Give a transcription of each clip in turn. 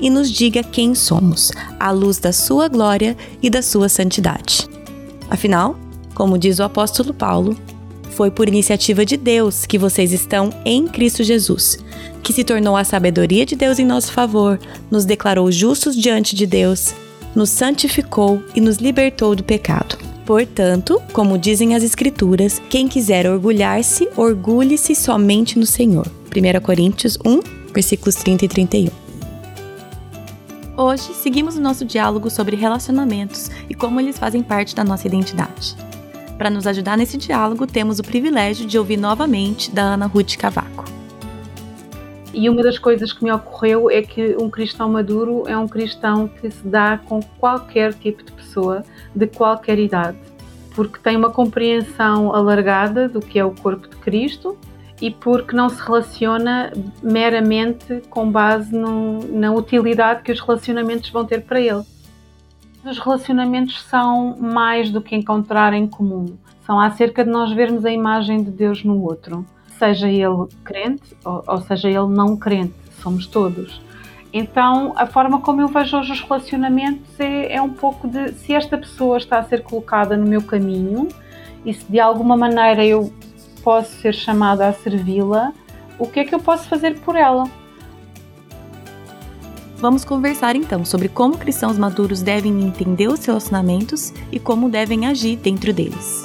e nos diga quem somos, à luz da sua glória e da sua santidade. Afinal, como diz o apóstolo Paulo, foi por iniciativa de Deus que vocês estão em Cristo Jesus, que se tornou a sabedoria de Deus em nosso favor, nos declarou justos diante de Deus, nos santificou e nos libertou do pecado. Portanto, como dizem as Escrituras, quem quiser orgulhar-se, orgulhe-se somente no Senhor. 1 Coríntios 1, versículos 30 e 31. Hoje, seguimos o nosso diálogo sobre relacionamentos e como eles fazem parte da nossa identidade. Para nos ajudar nesse diálogo, temos o privilégio de ouvir novamente da Ana Ruth Cavaco. E uma das coisas que me ocorreu é que um cristão maduro é um cristão que se dá com qualquer tipo de pessoa, de qualquer idade, porque tem uma compreensão alargada do que é o corpo de Cristo e porque não se relaciona meramente com base no, na utilidade que os relacionamentos vão ter para ele. Os relacionamentos são mais do que encontrar em comum, são acerca de nós vermos a imagem de Deus no outro, seja ele crente ou, ou seja ele não crente, somos todos. Então, a forma como eu vejo hoje os relacionamentos é, é um pouco de se esta pessoa está a ser colocada no meu caminho e se de alguma maneira eu posso ser chamada a servi-la, o que é que eu posso fazer por ela? Vamos conversar então sobre como cristãos maduros devem entender os relacionamentos e como devem agir dentro deles.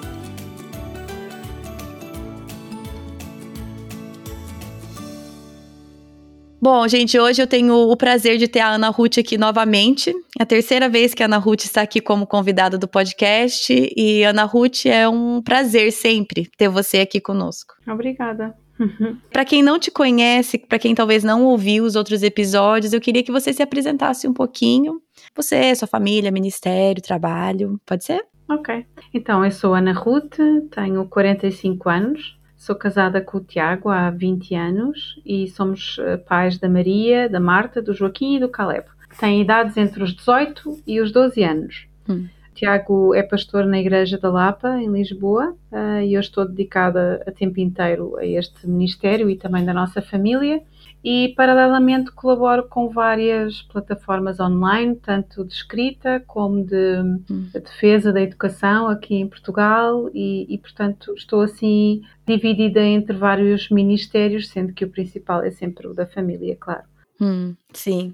Bom, gente, hoje eu tenho o prazer de ter a Ana Ruth aqui novamente. É a terceira vez que a Ana Ruth está aqui como convidada do podcast. E Ana Ruth, é um prazer sempre ter você aqui conosco. Obrigada. para quem não te conhece, para quem talvez não ouviu os outros episódios, eu queria que você se apresentasse um pouquinho. Você, sua família, ministério, trabalho, pode ser? Ok. Então, eu sou Ana Ruth, tenho 45 anos, Sou casada com o Tiago há 20 anos e somos eh, pais da Maria, da Marta, do Joaquim e do Caleb, que têm idades entre os 18 e os 12 anos. Hum. Tiago é pastor na Igreja da Lapa, em Lisboa, uh, e eu estou dedicada a tempo inteiro a este ministério e também da nossa família e paralelamente colaboro com várias plataformas online, tanto de escrita como de, hum. defesa da educação aqui em Portugal e, e, portanto estou assim dividida entre vários ministérios, sendo que o principal é sempre o da família, claro. Hum, sim.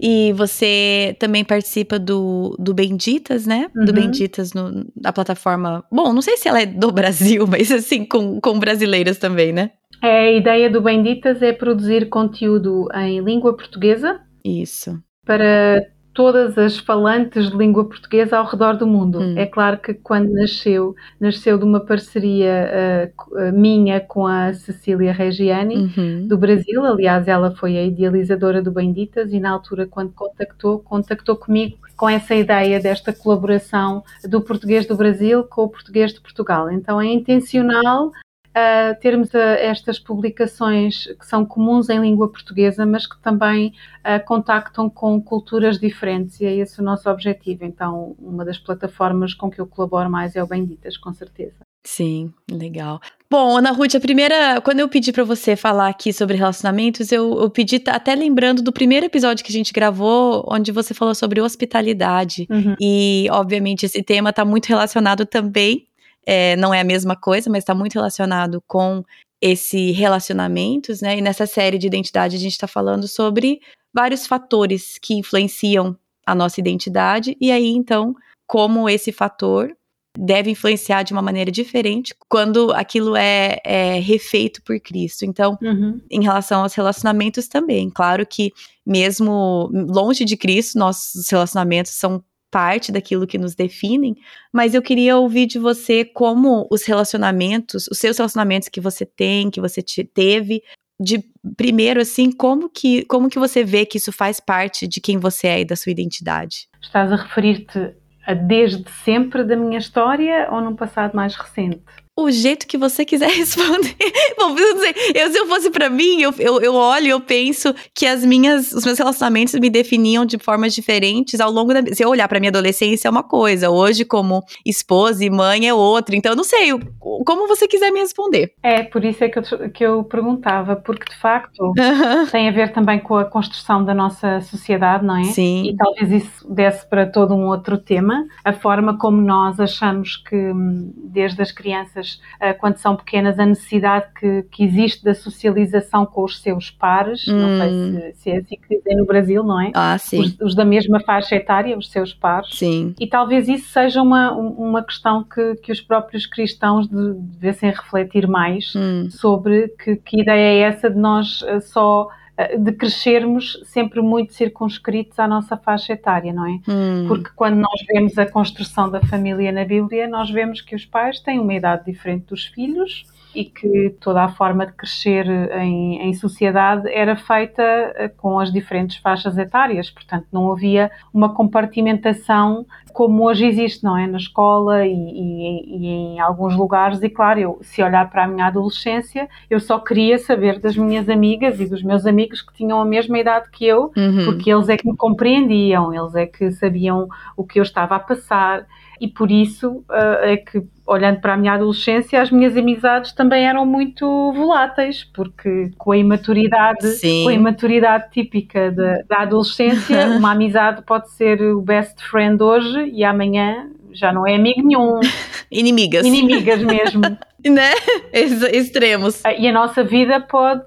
E você também participa do, do Benditas, né? Uhum. Do Benditas no, na plataforma. Bom, não sei se ela é do Brasil, mas assim, com, com brasileiras também, né? É, a ideia do Benditas é produzir conteúdo em língua portuguesa. Isso. Para todas as falantes de língua portuguesa ao redor do mundo. Hum. É claro que quando nasceu, nasceu de uma parceria uh, minha com a Cecília Reggiani, uhum. do Brasil. Aliás, ela foi a idealizadora do Benditas e na altura, quando contactou, contactou comigo com essa ideia desta colaboração do português do Brasil com o português de Portugal. Então é intencional uh, termos uh, estas publicações que são comuns em língua portuguesa, mas que também uh, contactam com culturas diferentes, e é esse o nosso objetivo. Então, uma das plataformas com que eu colaboro mais é o Benditas, com certeza. Sim, legal. Bom, Ana Ruth, a primeira, quando eu pedi para você falar aqui sobre relacionamentos, eu, eu, pedi até lembrando do primeiro episódio que a gente gravou, onde você falou sobre hospitalidade. Uhum. E, obviamente, esse tema está muito relacionado também é, não é a mesma coisa, mas está muito relacionado com esse relacionamentos, né? E nessa série de identidade a gente está falando sobre vários fatores que influenciam a nossa identidade, e aí então, como esse fator deve influenciar de uma maneira diferente quando aquilo é, é refeito por Cristo. Então, uhum. em relação aos relacionamentos também, claro que mesmo longe de Cristo, nossos relacionamentos são parte daquilo que nos definem, mas eu queria ouvir de você como os relacionamentos, os seus relacionamentos que você tem, que você te, teve, de primeiro assim, como que como que você vê que isso faz parte de quem você é e da sua identidade? Estás a referir-te a desde sempre da minha história ou num passado mais recente? O jeito que você quiser responder. Bom, dizer, eu, se eu fosse para mim, eu, eu, eu olho e eu penso que as minhas, os meus relacionamentos me definiam de formas diferentes ao longo da. Se eu olhar para minha adolescência é uma coisa, hoje como esposa e mãe é outra. Então eu não sei, como você quiser me responder. É, por isso é que eu, que eu perguntava, porque de facto tem a ver também com a construção da nossa sociedade, não é? Sim. E talvez isso desse para todo um outro tema, a forma como nós achamos que hum, desde as crianças uh, quando são pequenas, a necessidade que, que, existe da socialização com os seus pares, hum. não sei hum. se, se, é assim que dizem no Brasil, não é? Ah, sim. Os, os, da mesma faixa etária, os seus pares. Sim. E talvez isso seja uma, uma questão que, que os próprios cristãos devessem refletir mais hum. sobre que, que ideia é essa de nós uh, só eh, de crescermos sempre muito circunscritos à nossa faixa etária, não é? Hum. Porque quando nós vemos a construção da família na Bíblia, nós vemos que os pais têm uma idade diferente dos filhos e que toda a forma de crescer em, em, sociedade era feita eh, com as diferentes faixas etárias, portanto não havia uma compartimentação como hoje existe, não é? Na escola e, e, e em alguns lugares, e claro, eu, se olhar para a minha adolescência, eu só queria saber das minhas amigas e dos meus amigos que tinham a mesma idade que eu, uhum. porque eles é que me compreendiam, eles é que sabiam o que eu estava a passar e por isso uh, é que olhando para a minha adolescência, as minhas amizades também eram muito voláteis, porque com a imaturidade, Sim. com a imaturidade típica da, da adolescência, uma amizade pode ser o best friend hoje e amanhã já não é amigo nenhum. Inimigas. Inimigas mesmo. né? Extremos. Ah, e a nossa vida pode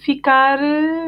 ficar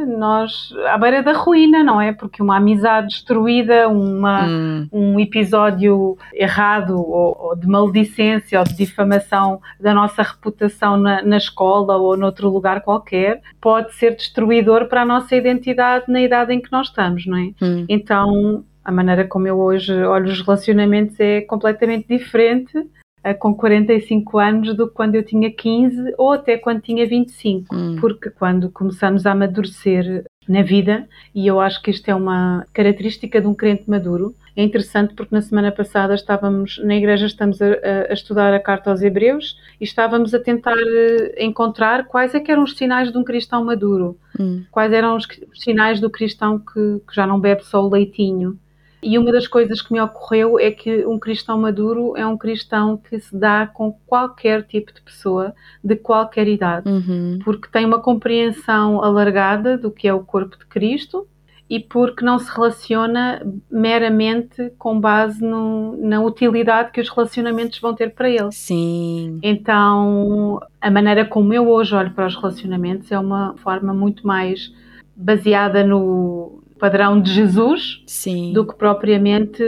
nós à beira da ruína, não é? Porque uma amizade destruída, uma, hum. um episódio errado ou, ou, de maledicência ou de difamação da nossa reputação na, na escola ou noutro lugar qualquer, pode ser destruidor para a nossa identidade na idade em que nós estamos, não é? Hum. Então a maneira como eu hoje olho os relacionamentos é completamente diferente uh, com 45 anos do que quando eu tinha 15 ou até quando tinha 25, hum. porque quando começamos a amadurecer na vida, e eu acho que isto é uma característica de um crente maduro, é interessante porque na semana passada estávamos na igreja, estamos a, a, estudar a carta aos Hebreus e estávamos a tentar eh, encontrar quais é eram os sinais de um cristão maduro, hum. quais eram os, os, sinais do cristão que, que já não bebe só o leitinho. E uma das coisas que me ocorreu é que um cristão maduro é um cristão que se dá com qualquer tipo de pessoa, de qualquer idade, uhum. porque tem uma compreensão alargada do que é o corpo de Cristo e porque não se relaciona meramente com base no, na utilidade que os relacionamentos vão ter para ele. Sim. Então, a maneira como eu hoje olho para os relacionamentos é uma forma muito mais baseada no, padrão de Jesus Sim. do que propriamente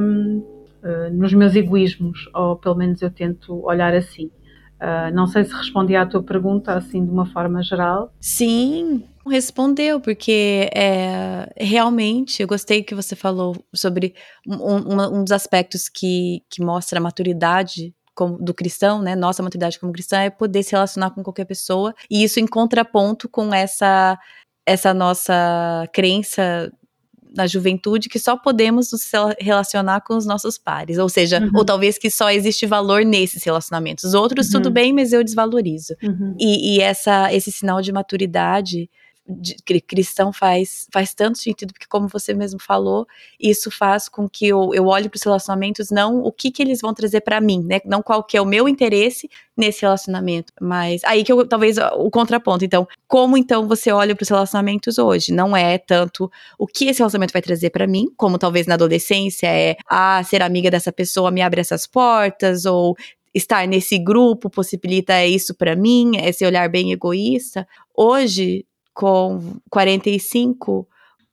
um, eh, nos meus egoísmos, ou pelo menos eu tento olhar assim. Uh, não sei se respondi à tua pergunta assim de uma forma geral. Sim, respondeu, porque é, realmente eu gostei que você falou sobre um, um, um dos aspectos que, que mostra a maturidade como, do cristão, né? Nossa maturidade como cristã é poder se relacionar com qualquer pessoa, e isso em contraponto com essa essa nossa crença na juventude que só podemos nos relacionar com os nossos pares, ou seja, uhum. ou talvez que só existe valor nesses relacionamentos. Os outros uhum. tudo bem, mas eu desvalorizo. Uhum. E, e, essa esse sinal de maturidade de, cristão faz, faz tanto sentido, porque como você mesmo falou, isso faz com que eu, eu olhe para os relacionamentos não o que, que eles vão trazer para mim, né? Não qual que é o meu interesse nesse relacionamento, mas aí que eu, talvez o contraponto. Então, como então você olha para os relacionamentos hoje? Não é tanto o que esse relacionamento vai trazer para mim, como talvez na adolescência é, ah, ser amiga dessa pessoa me abre essas portas, ou estar nesse grupo possibilita isso para mim, esse olhar bem egoísta. Hoje, com 45,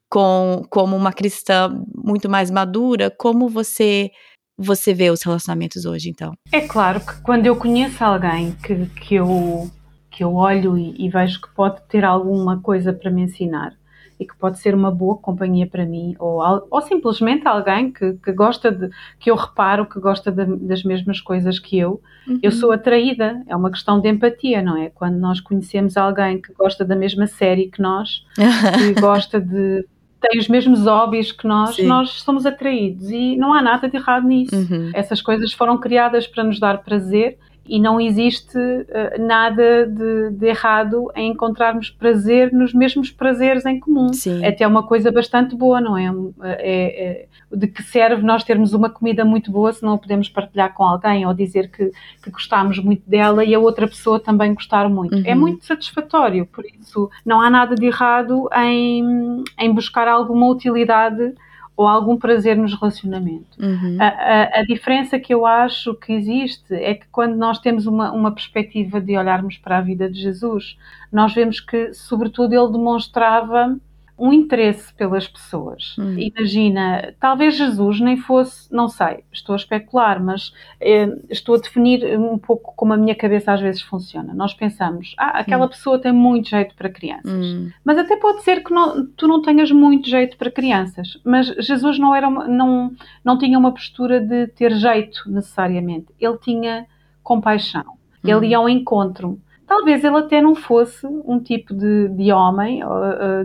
com, como uma cristã muito mais madura, como você você vê os relacionamentos hoje, então? É claro que quando eu conheço alguém que, que, eu, que eu olho e, e vejo que pode ter alguma coisa para me ensinar, e que pode ser uma boa companhia para mim, ou, ou simplesmente alguém que, que gosta de, que eu reparo que gosta de, das mesmas coisas que eu, uhum. eu sou atraída, é uma questão de empatia, não é? Quando nós conhecemos alguém que gosta da mesma série que nós, que gosta de tem os mesmos hobbies que nós, Sim. nós somos atraídos e não há nada de errado nisso. Uhum. Essas coisas foram criadas para nos dar prazer e não existe uh, nada de, de, errado em encontrarmos prazer nos mesmos prazeres em comum. Sim. É até uma coisa bastante boa, não é? é? é? De que serve nós termos uma comida muito boa se não a podemos partilhar com alguém ou dizer que, que gostamos muito dela e a outra pessoa também gostar muito. É uhum. É muito satisfatório, por isso não há nada de errado em, em buscar alguma utilidade ou algum prazer nos relacionamentos. Uhum. A, a, a, diferença que eu acho que existe é que quando nós temos uma, uma perspectiva de olharmos para a vida de Jesus, nós vemos que, sobretudo, ele demonstrava um interesse pelas pessoas. Hum. Imagina, talvez Jesus nem fosse, não sei, estou a especular, mas eh, estou a definir um pouco como a minha cabeça às vezes funciona. Nós pensamos, ah, aquela hum. pessoa tem muito jeito para crianças. Hum. Mas até pode ser que não, tu não tenhas muito jeito para crianças. Mas Jesus não, era uma, não, não tinha uma postura de ter jeito necessariamente. Ele tinha compaixão. Ele hum. ia ao encontro talvez ele até não fosse um tipo de, de homem,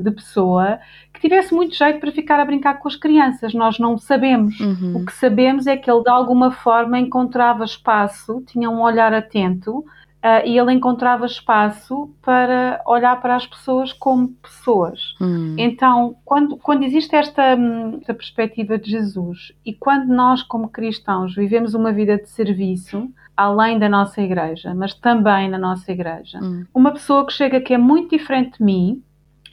de pessoa, que tivesse muito jeito para ficar a brincar com as crianças. Nós não sabemos. Uhum. O que sabemos é que ele, de alguma forma, encontrava espaço, tinha um olhar atento. Uh, e ele encontrava espaço para olhar para as pessoas como pessoas. Hum. Então, quando, quando existe esta, hum, esta perspectiva de Jesus e quando nós, como cristãos, vivemos uma vida de serviço, além da nossa igreja, mas também na nossa igreja. Hum. Uma pessoa que chega que é muito diferente de mim,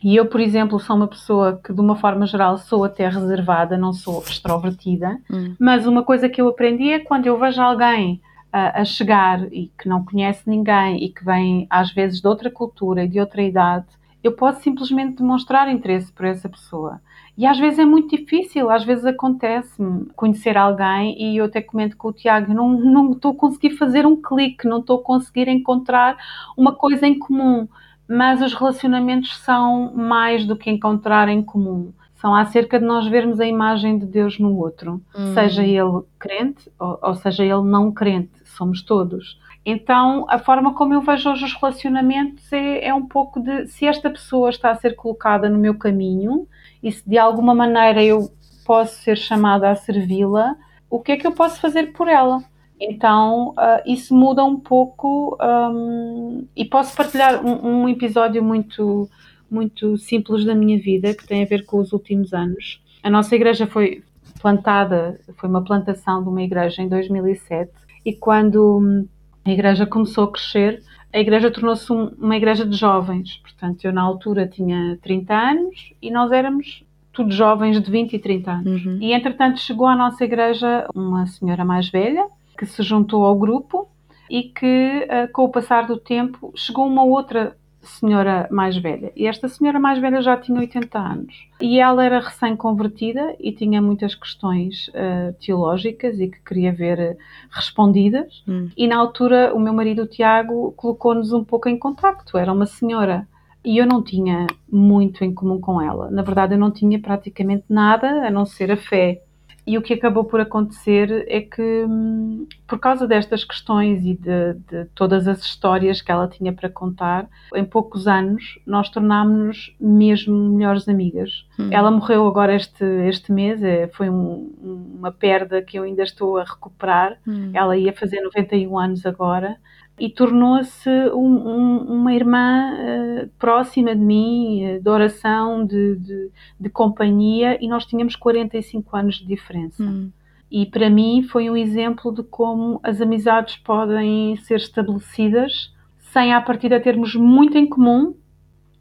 e eu, por exemplo, sou uma pessoa que, de uma forma geral, sou até reservada, não sou extrovertida, hum. mas uma coisa que eu aprendi é quando eu vejo alguém a, a chegar e que não conhece ninguém e que vem, às vezes, de outra cultura e de outra idade, eu posso simplesmente demonstrar interesse por essa pessoa. E às vezes é muito difícil, às vezes acontece-me conhecer alguém e eu até comento com o Tiago, não, não estou a conseguir fazer um clique, não estou a conseguir encontrar uma coisa em comum, mas os relacionamentos são mais do que encontrar em comum. São acerca de nós vermos a imagem de Deus no outro, hum. seja ele crente ou, ou seja ele não crente, somos todos. Então, a forma como eu vejo hoje os relacionamentos é, é, um pouco de se esta pessoa está a ser colocada no meu caminho e se de alguma maneira eu posso ser chamada a servi-la, o que é que eu posso fazer por ela? Então, uh, isso muda um pouco um, e posso partilhar um, um, episódio muito, muito simples da minha vida que tem a ver com os últimos anos. A nossa igreja foi plantada, foi uma plantação de uma igreja em 2007 e quando a igreja começou a crescer, a igreja tornou-se um, uma igreja de jovens. Portanto, eu na altura tinha 30 anos e nós éramos tudo jovens de 20 e 30 anos. Uhum. E entretanto chegou à nossa igreja uma senhora mais velha que se juntou ao grupo e que, eh, com o passar do tempo, chegou uma outra senhora mais velha. E esta senhora mais velha já tinha 80 anos. E ela era recém-convertida e tinha muitas questões uh, teológicas e que queria ver uh, respondidas. Hum. E na altura, o meu marido, o Tiago, colocou-nos um pouco em contacto. Era uma senhora. E eu não tinha muito em comum com ela. Na verdade, eu não tinha praticamente nada a não ser a fé e o que acabou por acontecer é que, hum, por causa destas questões e de, de todas as histórias que ela tinha para contar, em poucos anos nós tornámos-nos mesmo melhores amigas. Hum. Ela morreu agora este, este mês, é, foi um, uma perda que eu ainda estou a recuperar. Hum. Ela ia fazer 91 anos agora e tornou-se um, um, uma irmã uh, próxima de mim, uh, de oração, de, de, de, companhia, e nós tínhamos 45 anos de diferença. Hum. E para mim foi um exemplo de como as amizades podem ser estabelecidas sem à partida termos muito em comum,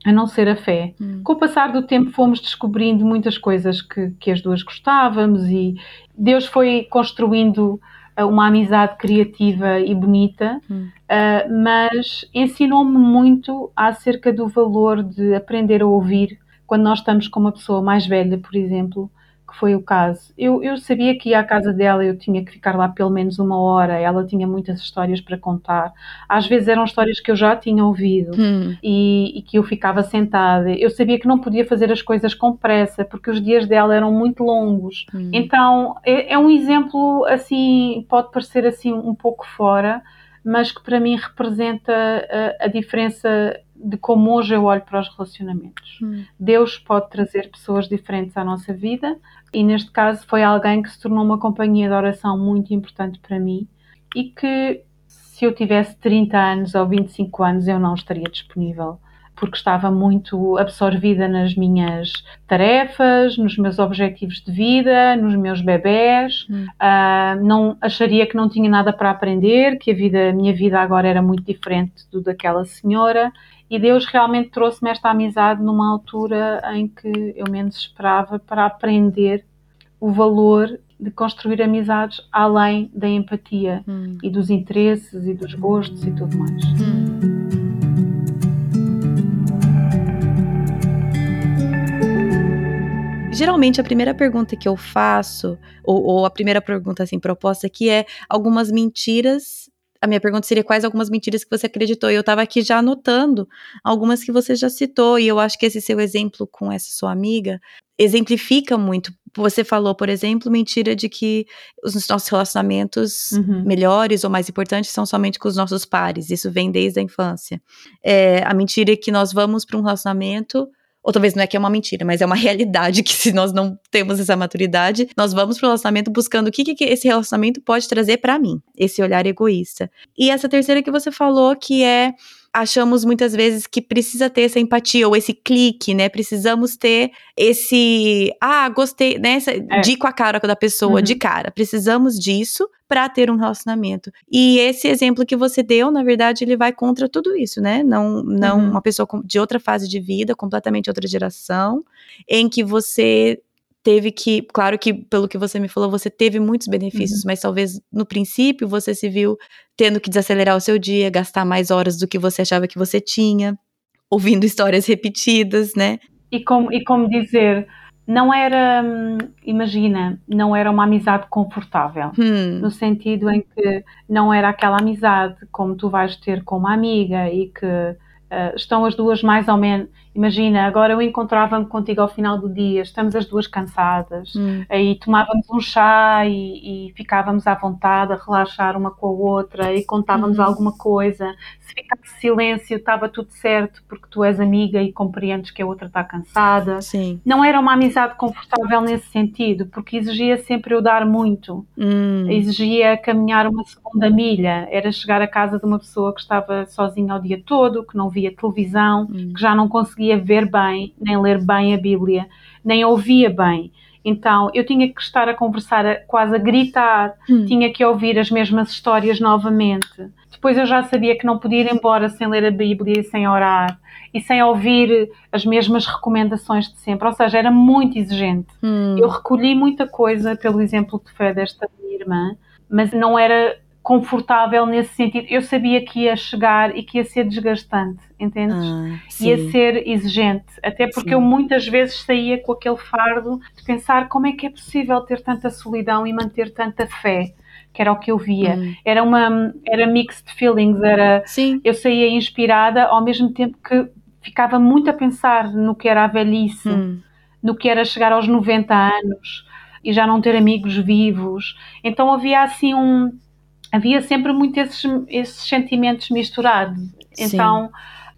a não ser a fé. Hum. Com o passar do tempo fomos descobrindo muitas coisas que, que as duas gostávamos e Deus foi construindo uma amizade criativa e bonita, hum. uh, mas ensinou-me muito acerca do valor de aprender a ouvir quando nós estamos com uma pessoa mais velha, por exemplo, que foi o caso. Eu, eu sabia que ia à casa dela, eu tinha que ficar lá pelo menos uma hora, ela tinha muitas histórias para contar. Às vezes eram histórias que eu já tinha ouvido hum. e, e, que eu ficava sentada. Eu sabia que não podia fazer as coisas com pressa, porque os dias dela eram muito longos. Hum. Então é, é um exemplo assim, pode parecer assim um pouco fora, mas que para mim representa a, a diferença de como hoje eu olho para os relacionamentos. Hum. Deus pode trazer pessoas diferentes à nossa vida e neste caso foi alguém que se tornou uma companhia de oração muito importante para mim e que se eu tivesse 30 anos ou 25 anos eu não estaria disponível porque estava muito absorvida nas minhas tarefas, nos meus objetivos de vida, nos meus bebés. Hum. Uh, não acharia que não tinha nada para aprender, que a vida, a minha vida agora era muito diferente do daquela senhora e Deus realmente trouxe-me esta amizade numa altura em que eu menos esperava para aprender o valor de construir amizades além da empatia hum. e dos interesses e dos gostos e tudo mais. Hum. Geralmente a primeira pergunta que eu faço, ou, ou a primeira pergunta assim proposta aqui é algumas mentiras a minha pergunta seria quais algumas mentiras que você acreditou. E eu estava aqui já anotando algumas que você já citou, e eu acho que esse seu exemplo com essa sua amiga exemplifica muito. Você falou, por exemplo, mentira de que os nossos relacionamentos uhum. melhores ou mais importantes são somente com os nossos pares. Isso vem desde a infância. É, a mentira é que nós vamos para um relacionamento ou talvez não é que é uma mentira, mas é uma realidade que se nós não temos essa maturidade, nós vamos pro relacionamento buscando o que, que esse relacionamento pode trazer para mim, esse olhar egoísta. E essa terceira que você falou, que é achamos muitas vezes que precisa ter essa empatia ou esse clique, né? Precisamos ter esse, ah, gostei, né? Essa, é. de com a cara da pessoa, uhum. de cara. Precisamos disso para ter um relacionamento. E esse exemplo que você deu, na verdade, ele vai contra tudo isso, né? Não, não uhum. uma pessoa de outra fase de vida, completamente outra geração, em que você teve que, claro que pelo que você me falou, você teve muitos benefícios, uhum. mas talvez no princípio você se viu tendo que desacelerar o seu dia, gastar mais horas do que você achava que você tinha, ouvindo histórias repetidas, né? E como, e como dizer, não era, hum, imagina, não era uma amizade confortável, hum. no sentido em que não era aquela amizade como tu vais ter com uma amiga e que uh, estão as duas mais ou menos Imagina, agora eu encontrava-me contigo ao final do dia, estamos as duas cansadas, hum. aí tomávamos um chá e, e, ficávamos à vontade a relaxar uma com a outra e contávamos hum. alguma coisa. Se ficasse silêncio, estava tudo certo, porque tu és amiga e compreendes que a outra está cansada. Sim. Não era uma amizade confortável nesse sentido, porque exigia sempre eu dar muito, hum. exigia caminhar uma segunda milha, era chegar à casa de uma pessoa que estava sozinha o dia todo, que não via televisão, hum. que já não conseguia conseguia ver bem, nem ler bem a Bíblia, nem ouvia bem. Então eu tinha que estar a conversar, quase a gritar, hum. tinha que ouvir as mesmas histórias novamente. Depois eu já sabia que não podia ir embora sem ler a Bíblia e sem orar e sem ouvir as mesmas recomendações de sempre. Ou seja, era muito exigente. Hum. Eu recolhi muita coisa pelo exemplo de fé desta minha irmã, mas não era confortável nesse sentido. Eu sabia que ia chegar e que ia ser desgastante, entendes? Ah, ia ser exigente, até porque sim. eu muitas vezes saía com aquele fardo de pensar como é que é possível ter tanta solidão e manter tanta fé que era o que eu via. Hum. Era uma era mixed feelings, era Sim. eu saía inspirada ao mesmo tempo que ficava muito a pensar no que era a velhice, hum. no que era chegar aos 90 anos e já não ter amigos vivos. Então havia assim um havia sempre muito esses, esses sentimentos misturados. Então Sim.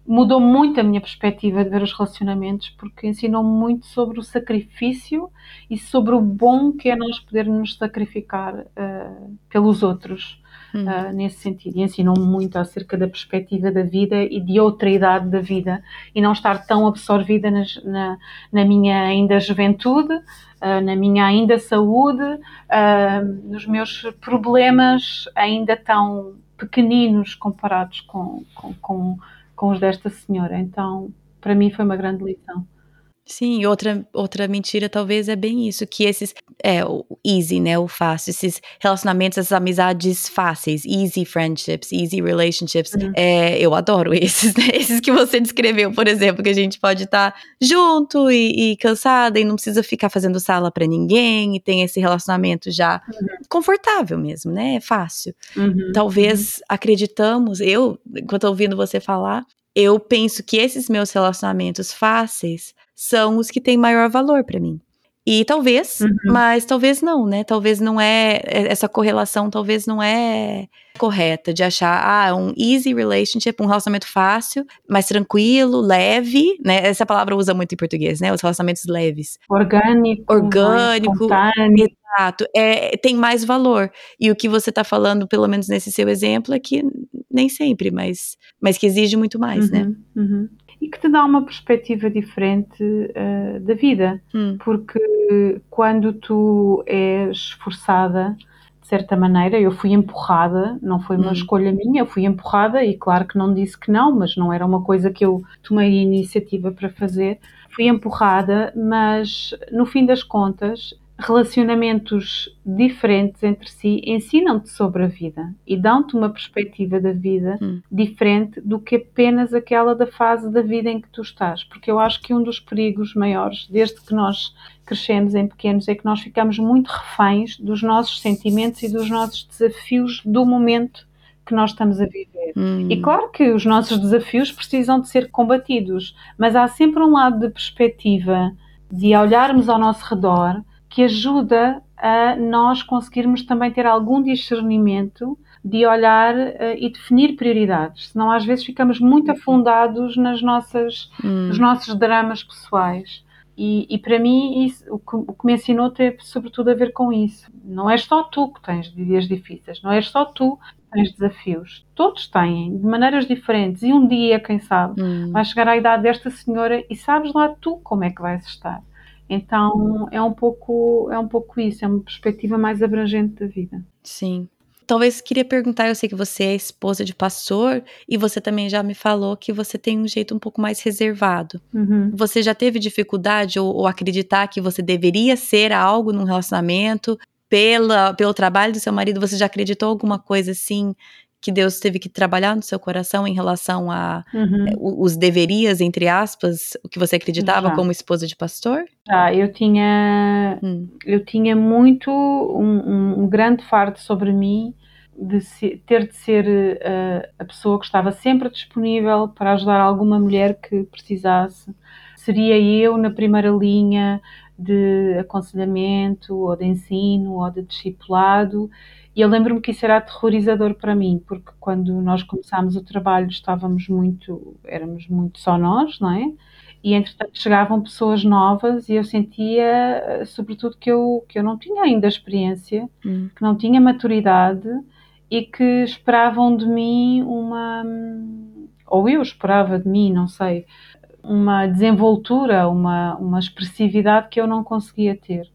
mudou muito a minha perspectiva de ver os relacionamentos, porque ensinou-me muito sobre o sacrifício e sobre o bom que é nós podermos sacrificar uh, pelos outros. Uh, nesse sentido, e ensinou-me muito acerca da perspectiva da vida e de outra idade da vida e não estar tão absorvida nas, na, na minha ainda juventude, uh, na minha ainda saúde, uh, nos meus problemas ainda tão pequeninos comparados com, com, com, com os desta senhora. Então, para mim foi uma grande lição. Sim, outra, outra mentira talvez é bem isso, que esses, é, o easy, né, o fácil, esses relacionamentos, essas amizades fáceis, easy friendships, easy relationships, uhum. é, eu adoro esses, né, esses que você descreveu, por exemplo, que a gente pode estar tá junto e, e, cansada e não precisa ficar fazendo sala para ninguém e tem esse relacionamento já uhum. confortável mesmo, né, é fácil. Uhum. Talvez uhum. acreditamos, eu, enquanto ouvindo você falar, eu penso que esses meus relacionamentos fáceis são os que têm maior valor para mim. E talvez, uhum. mas talvez não, né? Talvez não é, é essa correlação talvez não é correta de achar ah, um easy relationship, um relacionamento fácil, mais tranquilo, leve, né? Essa palavra usa muito em português, né? Os relacionamentos leves. Orgânico. Orgânico. Exato. É, tem mais valor. E o que você está falando, pelo menos nesse seu exemplo, é que nem sempre, mas, mas que exige muito mais, uhum, né? Uhum e que te dá uma perspectiva diferente uh, da vida. Hum. Porque quando tu és forçada, de certa maneira, eu fui empurrada, não foi uma hum. escolha minha, eu fui empurrada e claro que não disse que não, mas não era uma coisa que eu tomei a iniciativa para fazer. Fui empurrada, mas no fim das contas relacionamentos diferentes entre si ensinam-te sobre a vida e dão-te uma perspectiva da vida hum. diferente do que apenas aquela da fase da vida em que tu estás. Porque eu acho que um dos perigos maiores, desde que nós crescemos em pequenos, é que nós ficamos muito reféns dos nossos sentimentos e dos nossos desafios do momento que nós estamos a viver. Hum. E claro que os nossos desafios precisam de ser combatidos, mas há sempre um lado de perspectiva de olharmos ao nosso redor que ajuda a nós conseguirmos também ter algum discernimento de olhar uh, e definir prioridades. Senão, às vezes, ficamos muito afundados nas nossas, hum. nos nossos dramas pessoais. E, e para mim, isso, o, que, o, que, me ensinou teve sobretudo a ver com isso. Não és só tu que tens dias difíceis, não és só tu que tens desafios. Todos têm, de maneiras diferentes. E um dia, quem sabe, hum. vai chegar à idade desta senhora e sabes lá tu como é que vais estar. Então é um pouco é um pouco isso, é uma perspectiva mais abrangente da vida. Sim. Talvez queria perguntar, eu sei que você é esposa de pastor e você também já me falou que você tem um jeito um pouco mais reservado. Uhum. Você já teve dificuldade ou, ou acreditar que você deveria ser algo num relacionamento pela, pelo trabalho do seu marido? Você já acreditou alguma coisa assim que Deus teve que trabalhar no seu coração em relação a uhum. Eh, os deverias, entre aspas, o que você acreditava Já. como esposa de pastor? Já, eu tinha, hum. eu tinha muito, um, um, grande fardo sobre mim de ter de ser uh, a pessoa que estava sempre disponível para ajudar alguma mulher que precisasse. Seria eu na primeira linha de aconselhamento, ou de ensino, ou de discipulado e eu lembro-me que isso era aterrorizador para mim, porque quando nós começámos o trabalho estávamos muito, éramos muito só nós, não é? E entretanto chegavam pessoas novas e eu sentia, sobretudo, que eu, que eu não tinha ainda experiência, hum. que não tinha maturidade e que esperavam de mim uma. Ou eu esperava de mim, não sei, uma desenvoltura, uma, uma expressividade que eu não conseguia ter.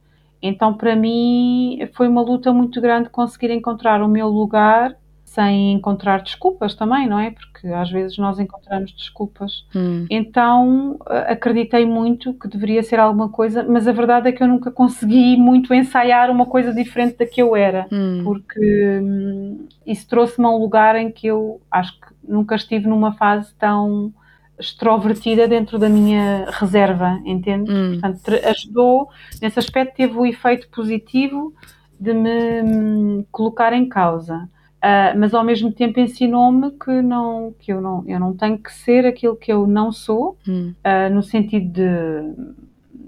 Então, para mim, foi uma luta muito grande conseguir encontrar o meu lugar sem encontrar desculpas também, não é? Porque às vezes nós encontramos desculpas. Hum. Então acreditei muito que deveria ser alguma coisa, mas a verdade é que eu nunca consegui muito ensaiar uma coisa diferente da que eu era, hum. porque hum, isso trouxe-me a um lugar em que eu acho que nunca estive numa fase tão extrovertida dentro da minha reserva, entende? Hum. Portanto, ajudou, nesse aspecto teve o efeito positivo de me hum, colocar em causa. Uh, mas ao mesmo tempo ensinou-me que não que eu não eu não tenho que ser aquilo que eu não sou hum. uh, no sentido de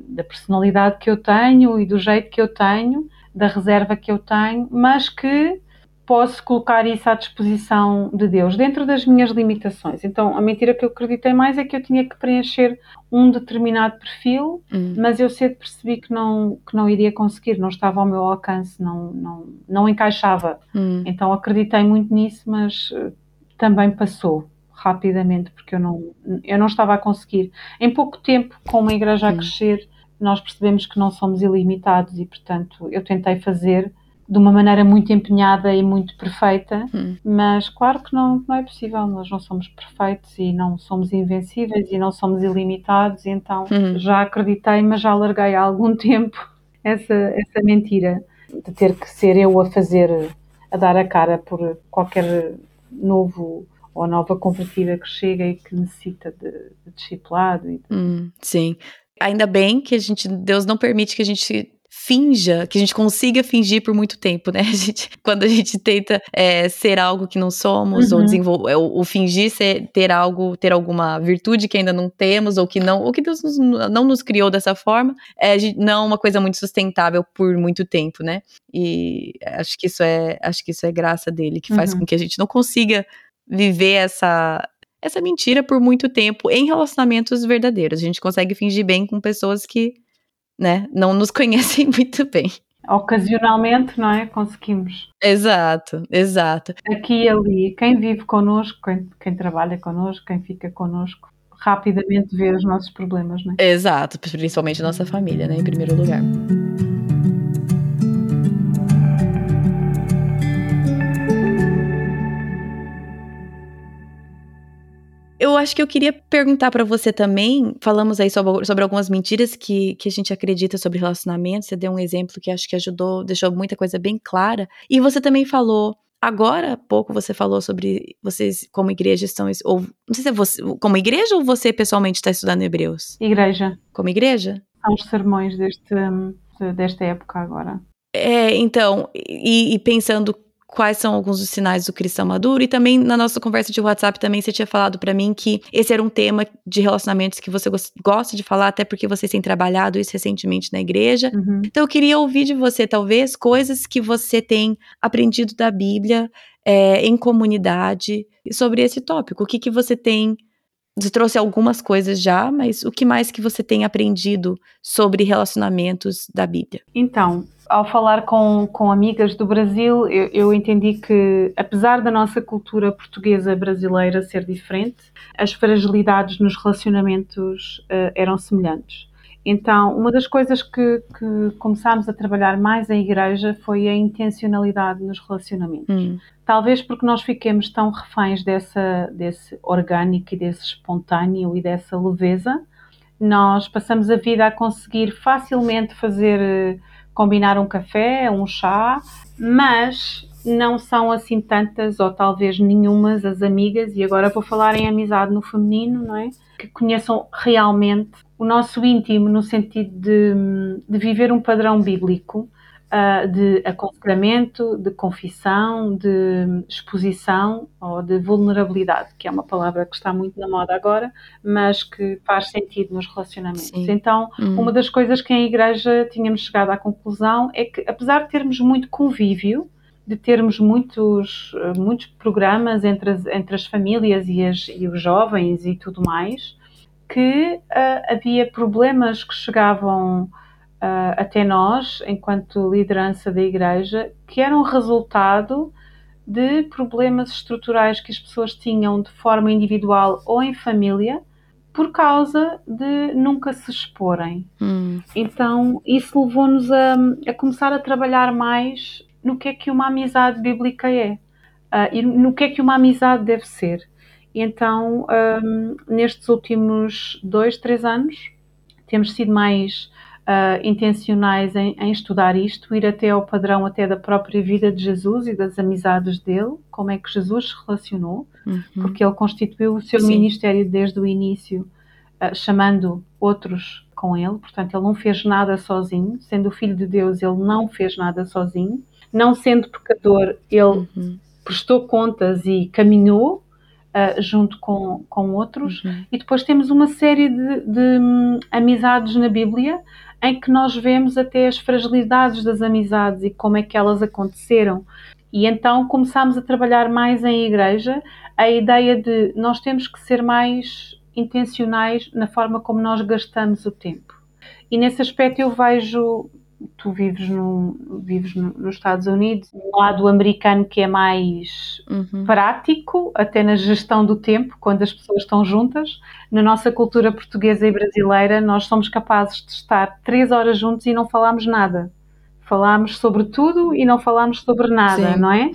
da personalidade que eu tenho e do jeito que eu tenho da reserva que eu tenho mas que posso colocar isso à disposição de Deus, dentro das minhas limitações. Então, a mentira que eu acreditei mais é que eu tinha que preencher um determinado perfil, hum. mas eu cedo percebi que não, que não iria conseguir, não estava ao meu alcance, não, não, não encaixava. Hum. Então, acreditei muito nisso, mas uh, também passou rapidamente, porque eu não, eu não estava a conseguir. Em pouco tempo, com uma igreja a hum. crescer, nós percebemos que não somos ilimitados e, portanto, eu tentei fazer de uma maneira muito empenhada e muito perfeita, hum. mas claro que não, não é possível, nós não somos perfeitos e não somos invencíveis e não somos ilimitados, então hum. já acreditei, mas já larguei há algum tempo essa, essa mentira de ter que ser eu a fazer, a dar a cara por qualquer novo ou nova convertida que chega e que necessita de, de discipulado. Hum, sim. Ainda bem que a gente, Deus não permite que a gente finja, que a gente consiga fingir por muito tempo, né? A gente, quando a gente tenta é, ser algo que não somos, uhum. ou desenvolver, o, o, fingir ser, ter algo, ter alguma virtude que ainda não temos, ou que não, ou que Deus nos, não nos criou dessa forma, é não uma coisa muito sustentável por muito tempo, né? E acho que isso é, acho que isso é graça dele, que faz uhum. com que a gente não consiga viver essa essa mentira por muito tempo em relacionamentos verdadeiros. A gente consegue fingir bem com pessoas que né, não nos conhecem muito bem. Ocasionalmente, não é? Conseguimos. Exato, exato. Aqui e ali, quem vive connosco, quem, quem trabalha connosco, quem fica connosco, rapidamente vê os nossos problemas, não é? Exato, principalmente a nossa família, né, em primeiro lugar. Eu acho que eu queria perguntar para você também. Falamos aí sobre, sobre, algumas mentiras que, que a gente acredita sobre relacionamento. Você deu um exemplo que acho que ajudou, deixou muita coisa bem clara. E você também falou. Agora há pouco você falou sobre vocês, como igreja, estão. Ou, não sei se é você, como igreja ou você pessoalmente está estudando Hebreus? Igreja. Como igreja? São os sermões deste, desta época agora. É, então, e, e pensando quais são alguns dos sinais do cristão maduro e também na nossa conversa de WhatsApp também você tinha falado para mim que esse era um tema de relacionamentos que você gosta de falar até porque vocês têm trabalhado isso recentemente na igreja. Uhum. Então eu queria ouvir de você talvez coisas que você tem aprendido da Bíblia é, em comunidade sobre esse tópico. O que que você tem você trouxe algumas coisas já, mas o que mais que você tem aprendido sobre relacionamentos da Bíblia? Então, ao falar com, com amigas do Brasil, eu, eu, entendi que, apesar da nossa cultura portuguesa brasileira ser diferente, as fragilidades nos relacionamentos uh, eram semelhantes. Então, uma das coisas que, que, começámos a trabalhar mais em igreja foi a intencionalidade nos relacionamentos. Hum. Talvez porque nós fiquemos tão reféns dessa, desse orgânico e desse espontâneo e dessa leveza, nós passamos a vida a conseguir facilmente fazer combinar um café, um chá, mas não são assim tantas ou talvez nenhumas as amigas, e agora vou falar em amizade no feminino, não é? Que conheçam realmente o nosso íntimo no sentido de, de viver um padrão bíblico uh, de aconselhamento, de confissão, de exposição ou de vulnerabilidade, que é uma palavra que está muito na moda agora, mas que faz sentido nos relacionamentos. Sim. Então, hum. uma das coisas que em igreja tínhamos chegado à conclusão é que, apesar de termos muito convívio, de termos muitos, muitos programas entre as, entre as famílias e, as, e os jovens e tudo mais, que uh, havia problemas que chegavam uh, até nós, enquanto liderança da Igreja, que eram resultado de problemas estruturais que as pessoas tinham de forma individual ou em família, por causa de nunca se exporem. Hum. Então, isso levou-nos a, a, começar a trabalhar mais no que é que uma amizade bíblica é uh, e no que é que uma amizade deve ser. Então, um, nestes últimos dois, três anos, temos sido mais uh, intencionais em, em, estudar isto, ir até ao padrão até da própria vida de Jesus e das amizades dele, como é que Jesus se relacionou, uhum. porque ele constituiu o seu Sim. ministério desde o início, uh, chamando outros com ele, portanto ele não fez nada sozinho, sendo o Filho de Deus ele não fez nada sozinho, não sendo pecador ele uhum. prestou contas e caminhou Uh, junto com, com outros, uhum. e depois temos uma série de, de um, amizades na Bíblia em que nós vemos até as fragilidades das amizades e como é que elas aconteceram. E então começámos a trabalhar mais em igreja a ideia de nós temos que ser mais intencionais na forma como nós gastamos o tempo. E nesse aspecto eu vejo tu vives, no, vives no, nos Estados Unidos, um lado americano que é mais uhum. prático, até na gestão do tempo, quando as pessoas estão juntas. Na nossa cultura portuguesa e brasileira, nós somos capazes de estar três horas juntos e não falarmos nada. Falámos sobre tudo e não falámos sobre nada, Sim. não é?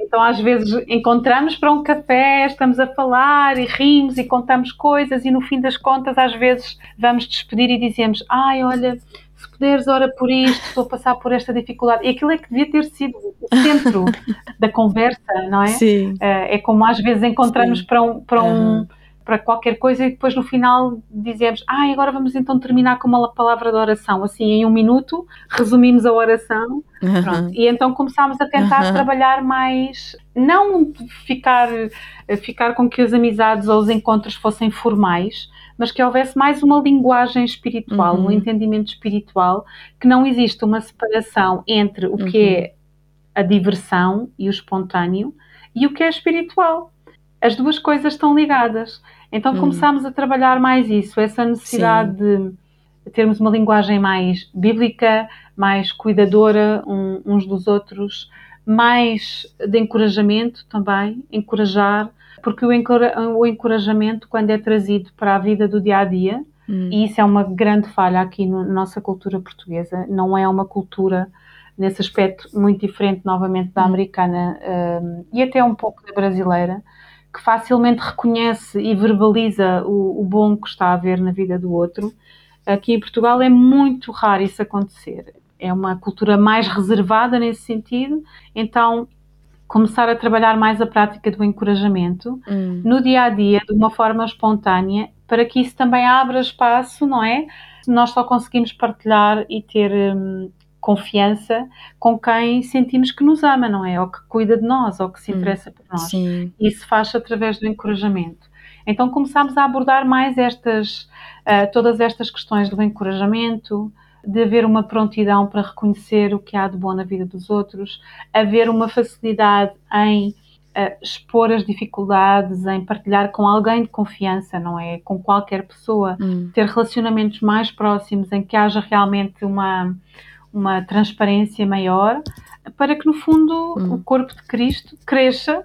Então, às vezes, encontramos para um café, estamos a falar e rimos e contamos coisas, e no fim das contas, às vezes, vamos despedir e dizemos: Ai, olha, se puderes, ora por isto, estou a passar por esta dificuldade. E aquilo é que devia ter sido o centro da conversa, não é? Sim. Eh, é como às vezes encontramos Sim. para um. Para um para qualquer coisa e depois no final dizemos, ah, agora vamos então terminar com uma palavra de oração. Assim, em um minuto, resumimos a oração. Uhum. E então começámos a tentar uhum. trabalhar mais, não ficar, ficar com que as amizades ou os encontros fossem formais, mas que houvesse mais uma linguagem espiritual, uhum. um entendimento espiritual, que não existe uma separação entre o que é uhum. a diversão e o espontâneo e o que é espiritual. As duas coisas estão ligadas. Então hum. começámos a trabalhar mais isso, essa necessidade Sim. de termos uma linguagem mais bíblica, mais cuidadora uns dos outros, mais de encorajamento também, encorajar, porque o, encorajamento, quando é trazido para a vida do dia a dia, hum. e isso é uma grande falha aqui no, na nossa cultura portuguesa, não é uma cultura nesse aspecto muito diferente novamente da hum. americana um, e até um pouco da brasileira que facilmente reconhece e verbaliza o, o bom que está a ver na vida do outro. Aqui em Portugal é muito raro isso acontecer. É uma cultura mais reservada nesse sentido, então começar a trabalhar mais a prática do encorajamento hum. no dia a dia, de uma forma espontânea, para que isso também abra espaço, não é? Nós só conseguimos partilhar e ter hum, confiança com quem sentimos que nos ama, não é? Ou que cuida de nós, ou que se hum, interessa por nós. Sim. Isso faz através do encorajamento. Então começámos a abordar mais estas, uh, todas estas questões do encorajamento, de haver uma prontidão para reconhecer o que há de bom na vida dos outros, haver uma facilidade em uh, expor as dificuldades, em partilhar com alguém de confiança, não é? Com qualquer pessoa, hum. ter relacionamentos mais próximos em que haja realmente uma uma transparência maior, para que no fundo hum. o corpo de Cristo cresça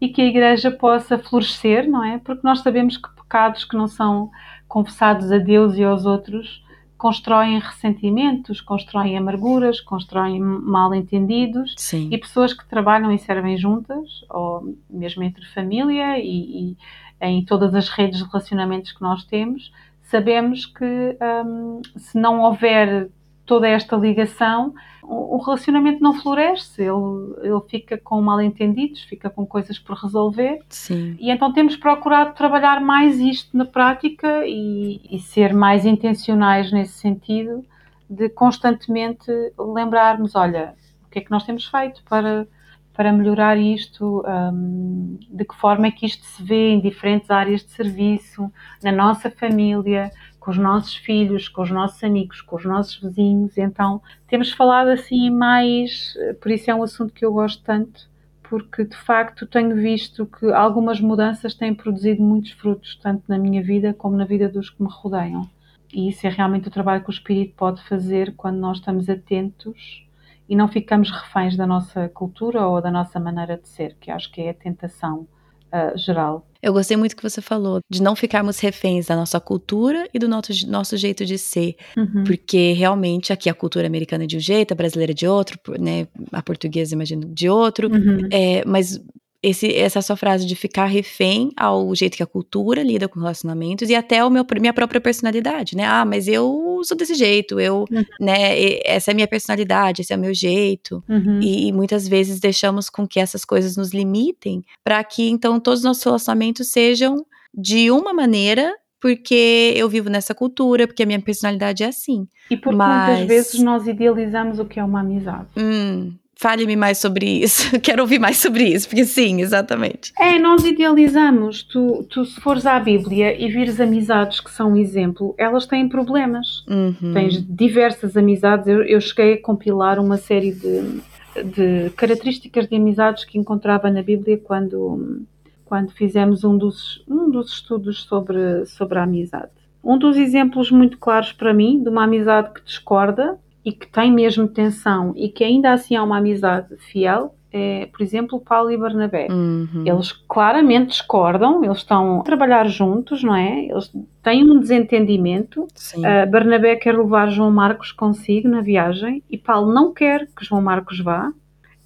e que a Igreja possa florescer, não é? Porque nós sabemos que pecados que não são confessados a Deus e aos outros constroem ressentimentos, constroem amarguras, constroem mal-entendidos e pessoas que trabalham e servem juntas, ou mesmo entre família e, e em todas as redes de relacionamentos que nós temos, sabemos que um, se não houver toda esta ligação, o relacionamento não floresce, ele, ele fica com mal-entendidos, fica com coisas por resolver. Sim. E então temos procurado trabalhar mais isto na prática e, e ser mais intencionais nesse sentido, de constantemente lembrarmos: olha, o que é que nós temos feito para, para melhorar isto? Um, de que forma é que isto se vê em diferentes áreas de serviço, na nossa família? Com os nossos filhos, com os nossos amigos, com os nossos vizinhos. Então temos falado assim mais, por isso é um assunto que eu gosto tanto, porque de facto tenho visto que algumas mudanças têm produzido muitos frutos, tanto na minha vida como na vida dos que me rodeiam. E isso é realmente o trabalho que o Espírito pode fazer quando nós estamos atentos e não ficamos reféns da nossa cultura ou da nossa maneira de ser, que acho que é a tentação uh, geral. Eu gostei muito que você falou de não ficarmos reféns da nossa cultura e do nosso, nosso jeito de ser. Uhum. Porque realmente aqui a cultura americana é de um jeito, a brasileira é de outro, né? A portuguesa, imagino, de outro. Uhum. É, mas esse, essa sua frase de ficar refém ao jeito que a cultura lida com relacionamentos e até o meu, minha própria personalidade, né? Ah, mas eu sou desse jeito, eu, uhum. né, essa é a minha personalidade, esse é o meu jeito. Uhum. E, e, muitas vezes deixamos com que essas coisas nos limitem para que então todos os nossos relacionamentos sejam de uma maneira porque eu vivo nessa cultura, porque a minha personalidade é assim. E porque Mas... muitas vezes nós idealizamos o que é uma amizade. Hum, Fale-me mais sobre isso. Quero ouvir mais sobre isso, porque sim, exatamente. É, nós idealizamos. Tu, tu se fores à Bíblia e vires amizades que são um exemplo, elas têm problemas. Uhum. Tens diversas amizades. Eu, eu cheguei a compilar uma série de, de características de amizades que encontrava na Bíblia quando, quando fizemos um dos, um dos estudos sobre, sobre a amizade. Um dos exemplos muito claros para mim de uma amizade que discorda e que tem mesmo tensão e que ainda assim há uma amizade fiel, é, por exemplo, Paulo e Barnabé. Uhum. Eles claramente discordam, eles estão a trabalhar juntos, não é? Eles têm um desentendimento. Uh, Barnabé quer levar João Marcos consigo na viagem e Paulo não quer que João Marcos vá.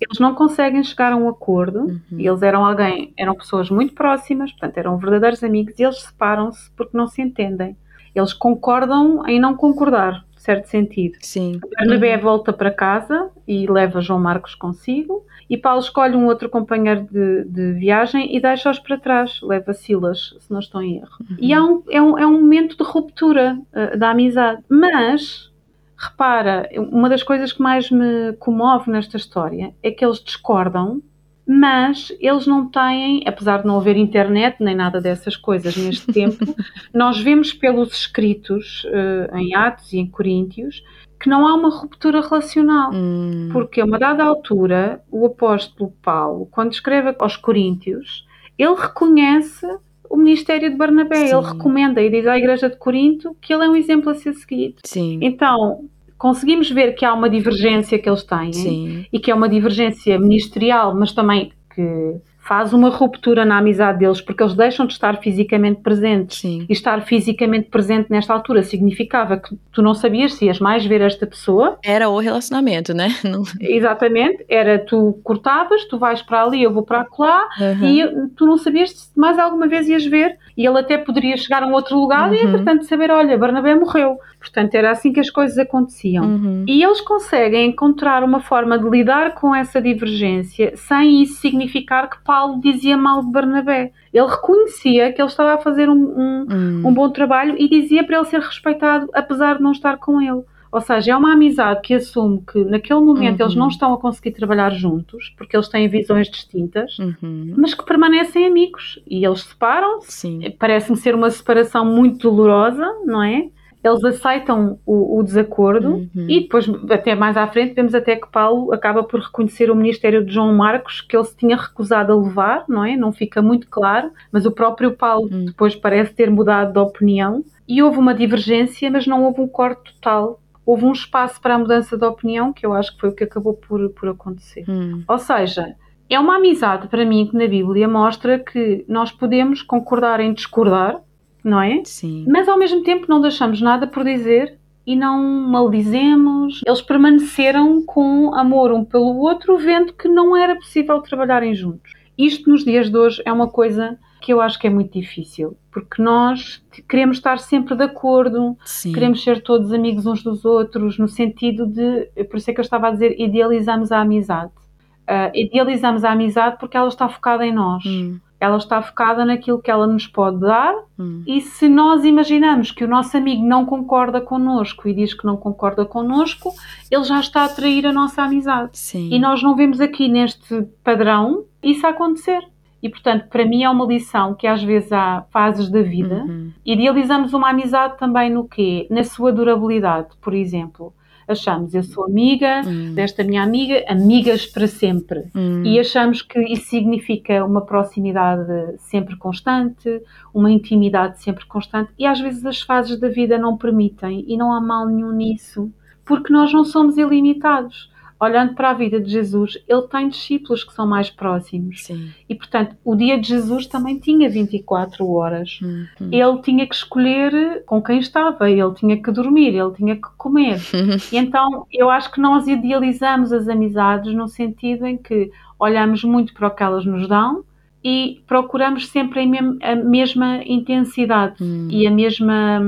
Eles não conseguem chegar a um acordo. Uhum. Eles eram alguém, eram pessoas muito próximas, portanto eram verdadeiros amigos e eles separam-se porque não se entendem. Eles concordam em não concordar, certo sentido. Sim. Barnabé volta para casa e leva João Marcos consigo. E Paulo escolhe um outro companheiro de, de viagem e deixa-os para trás, leva Silas, se não estou em erro. E há um, é, um, é um momento de ruptura uh, da amizade. Mas, repara, uma das coisas que mais me comove nesta história é que eles discordam, mas eles não têm, apesar de não haver internet nem nada dessas coisas neste tempo, nós vemos pelos escritos uh, em Atos e em Coríntios que não há uma ruptura relacional. Hum. Porque a uma dada altura, o apóstolo Paulo, quando escreve aos Coríntios, ele reconhece o ministério de Barnabé, Sim. ele recomenda e diz à igreja de Corinto que ele é um exemplo a ser seguido. Sim. Então, conseguimos ver que há uma divergência que eles têm Sim. e que é uma divergência ministerial, mas também que faz uma ruptura na amizade deles porque eles deixam de estar fisicamente presentes. Sim. E estar fisicamente presente nesta altura significava que tu não sabias se ias mais ver esta pessoa. Era o relacionamento, né? Não... Exatamente, era tu cortavas, tu vais para ali, eu vou para lá Uhum. e tu não sabias se mais alguma vez ias ver. E ele até poderia chegar a um outro lugar e, Uhum. entretanto, saber: olha, Barnabé morreu. Portanto, era assim que as coisas aconteciam. Uhum. E eles conseguem encontrar uma forma de lidar com essa divergência sem isso significar que Paulo dizia mal de Barnabé. Ele reconhecia que ele estava a fazer um, um, Hum. um bom trabalho e dizia para ele ser respeitado, apesar de não estar com ele. Ou seja, é uma amizade que assume que naquele momento Uhum. eles não estão a conseguir trabalhar juntos, porque eles têm visões distintas, Uhum. mas que permanecem amigos. E eles separam-se. Sim. Parece-me ser uma separação muito dolorosa, não é? Eles aceitam o, o desacordo Uhum. e depois, até mais à frente, vemos até que Paulo acaba por reconhecer o ministério de João Marcos, que ele se tinha recusado a levar, não é? Não fica muito claro, mas o próprio Paulo Hum. depois parece ter mudado de opinião e houve uma divergência, mas não houve um corte total. Houve um espaço para a mudança de opinião, que eu acho que foi o que acabou por, por acontecer. Hum. Ou seja, é uma amizade para mim que na Bíblia mostra que nós podemos concordar em discordar, não é? Sim. Mas ao mesmo tempo não deixamos nada por dizer e não maldizemos. Eles permaneceram com amor um pelo outro, vendo que não era possível trabalharem juntos. Isto nos dias de hoje é uma coisa que eu acho que é muito difícil, porque nós queremos estar sempre de acordo, Sim. queremos ser todos amigos uns dos outros, no sentido de, por isso é que eu estava a dizer, idealizamos a amizade. Ah, idealizamos a amizade porque ela está focada em nós. Hum. Ela está focada naquilo que ela nos pode dar Hum. e se nós imaginamos que o nosso amigo não concorda connosco e diz que não concorda connosco, ele já está a trair a nossa amizade. Sim. E nós não vemos aqui neste padrão isso a acontecer. E portanto, para mim é uma lição que às vezes há fases da vida. Uhum. Idealizamos uma amizade também no quê? Na sua durabilidade, por exemplo. Achamos, eu sou amiga Hum. desta minha amiga, amigas para sempre. Hum. E achamos que isso significa uma proximidade sempre constante, uma intimidade sempre constante, e às vezes as fases da vida não permitem, e não há mal nenhum nisso, porque nós não somos ilimitados. Olhando para a vida de Jesus, ele tem discípulos que são mais próximos. Sim. E, portanto, o dia de Jesus também tinha 24 horas. Hum. Hum. Ele tinha que escolher com quem estava, ele tinha que dormir, ele tinha que comer. E então eu acho que nós idealizamos as amizades no sentido em que olhamos muito para o que elas nos dão e procuramos sempre a, mesma intensidade Hum. e a mesma.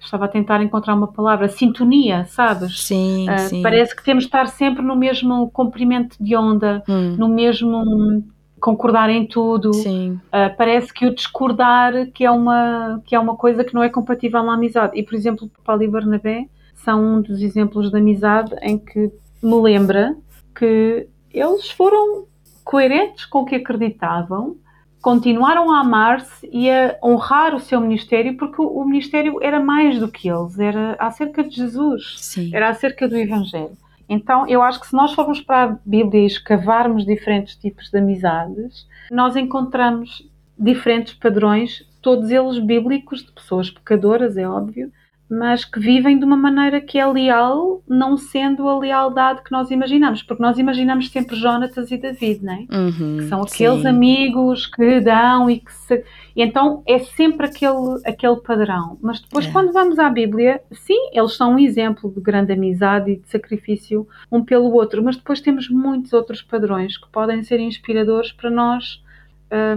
Estava a tentar encontrar uma palavra, sintonia, sabes? Sim, Ah, sim. Parece que temos de estar sempre no mesmo comprimento de onda, Hum. no mesmo concordar em tudo. Sim. Uh, parece que o discordar que é, uma, que é uma coisa que não é compatível na amizade. E, por exemplo, Paulo e Barnabé são um dos exemplos de amizade em que me lembra que eles foram coerentes com o que acreditavam, continuaram a amar-se e a honrar o seu ministério, porque o, ministério era mais do que eles, era acerca de Jesus Sim. era acerca do Evangelho. Então, eu acho que se nós formos para a Bíblia e escavarmos diferentes tipos de amizades, nós encontramos diferentes padrões, todos eles bíblicos, de pessoas pecadoras, é óbvio, mas que vivem de uma maneira que é leal, não sendo a lealdade que nós imaginamos, porque nós imaginamos sempre Jonatas e David, não é? Uhum, que são aqueles sim. amigos que dão e que se. E então é sempre aquele, aquele padrão. Mas depois, É. quando vamos à Bíblia, sim, eles são um exemplo de grande amizade e de sacrifício um pelo outro, mas depois temos muitos outros padrões que podem ser inspiradores para nós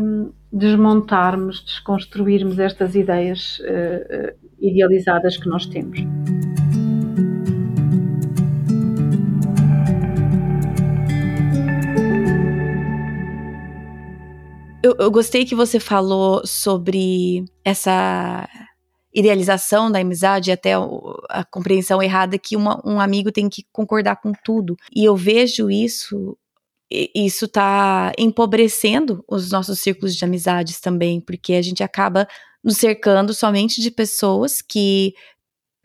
hum, desmontarmos, desconstruirmos estas ideias eh, idealizadas que nós temos. Eu, eu gostei que você falou sobre essa idealização da amizade até a compreensão errada que uma- um amigo tem que concordar com tudo. E eu vejo isso, isso tá empobrecendo os nossos círculos de amizades também, porque a gente acaba nos cercando somente de pessoas que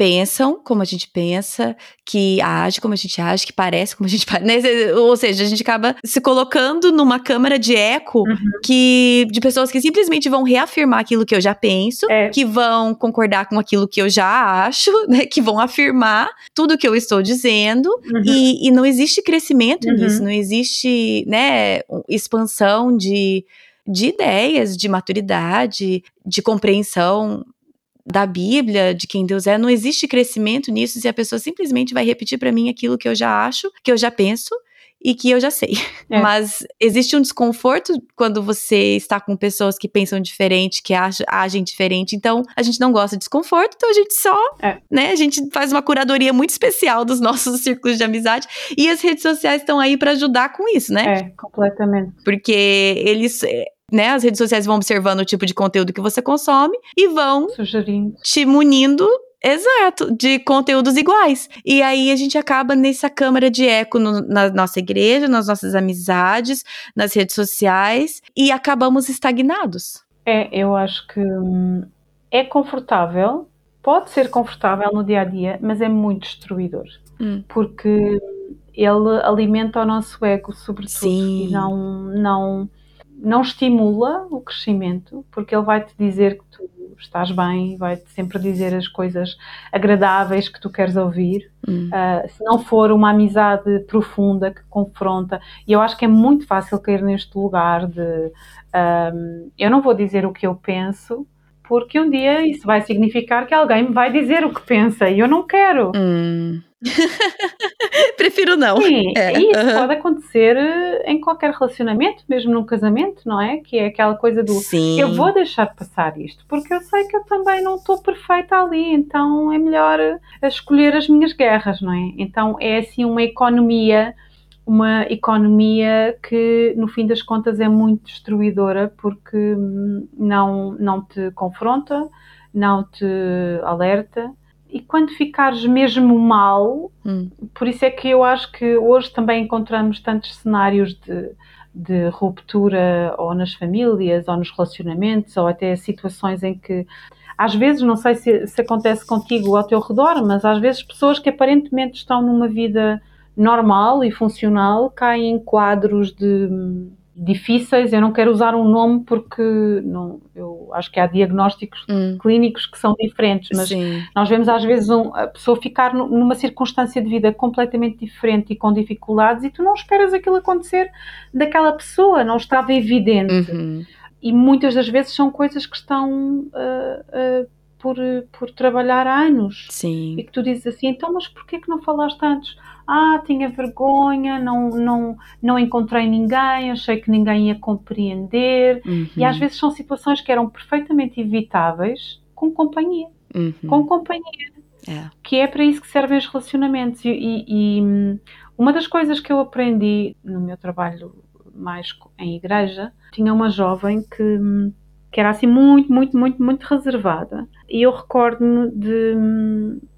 pensam como a gente pensa, que age como a gente age, que parece como a gente parece. Ou seja, a gente acaba se colocando numa câmara de eco Uhum. que de pessoas que simplesmente vão reafirmar aquilo que eu já penso, É. que vão concordar com aquilo que eu já acho, né, que vão afirmar tudo que eu estou dizendo, Uhum. e, e não existe crescimento Uhum. nisso, não existe, né, expansão de, de ideias, de maturidade, de compreensão da Bíblia, de quem Deus é, não existe crescimento nisso se a pessoa simplesmente vai repetir para mim aquilo que eu já acho, que eu já penso e que eu já sei. É. Mas existe um desconforto quando você está com pessoas que pensam diferente, que ag- agem diferente. Então, a gente não gosta de desconforto, então a gente só, É. né, a gente faz uma curadoria muito especial dos nossos círculos de amizade e as redes sociais estão aí para ajudar com isso, né? É, completamente. Porque eles, né, as redes sociais vão observando o tipo de conteúdo que você consome e vão Sugerindo. te munindo, exato, de conteúdos iguais. E aí a gente acaba nessa câmara de eco no- na nossa igreja, nas nossas amizades, nas redes sociais e acabamos estagnados. É, eu acho que hum, é confortável, pode ser confortável no dia a dia, mas é muito destruidor. Hum. Porque ele alimenta o nosso ego, sobretudo, Sim. e não, não, não estimula o crescimento, porque ele vai te dizer que tu estás bem, vai-te sempre dizer as coisas agradáveis que tu queres ouvir. Hum. Uh, se não for uma amizade profunda que confronta, e eu acho que é muito fácil cair neste lugar de um, eu não vou dizer o que eu penso, porque um dia isso vai significar que alguém me vai dizer o que pensa e eu não quero. Hum. Prefiro não. Sim, É, e isso aham. pode acontecer eh, em qualquer relacionamento, mesmo num casamento, não é? Que é aquela coisa do Sim. eu vou deixar passar isto, porque eu sei que eu também não estou perfeita ali, então é melhor eh, escolher as minhas guerras, não é? Então é assim uma economia, uma economia que no fim das contas é muito destruidora porque hum, não, não te confronta, não te alerta. E quando ficares mesmo mal, Hum. por isso é que eu acho que hoje também encontramos tantos cenários de, de ruptura ou nas famílias, ou nos relacionamentos, ou até situações em que às vezes, não sei se, se acontece contigo ou ao teu redor, mas às vezes pessoas que aparentemente estão numa vida normal e funcional caem em quadros de difíceis. Eu não quero usar um nome porque não, eu acho que há diagnósticos Hum. clínicos que são diferentes, mas Sim. nós vemos às vezes um- a pessoa ficar nu- numa circunstância de vida completamente diferente e com dificuldades e tu não esperas aquilo acontecer daquela pessoa, não estava evidente. Uhum. E muitas das vezes são coisas que estão ah, ah, por, por trabalhar há anos. E Sim. que tu dizes assim, então mas porquê que não falaste antes? Ah, tinha vergonha, não, não, não encontrei ninguém, achei que ninguém ia compreender. Uhum. E às vezes são situações que eram perfeitamente evitáveis com companhia. Uhum. Com companhia É. que é para isso que servem os relacionamentos. E, e- e, hum, uma das coisas que eu aprendi no meu trabalho mais em igreja, tinha uma jovem que, hum, que era assim muito, muito, muito, muito reservada. E eu recordo-me de,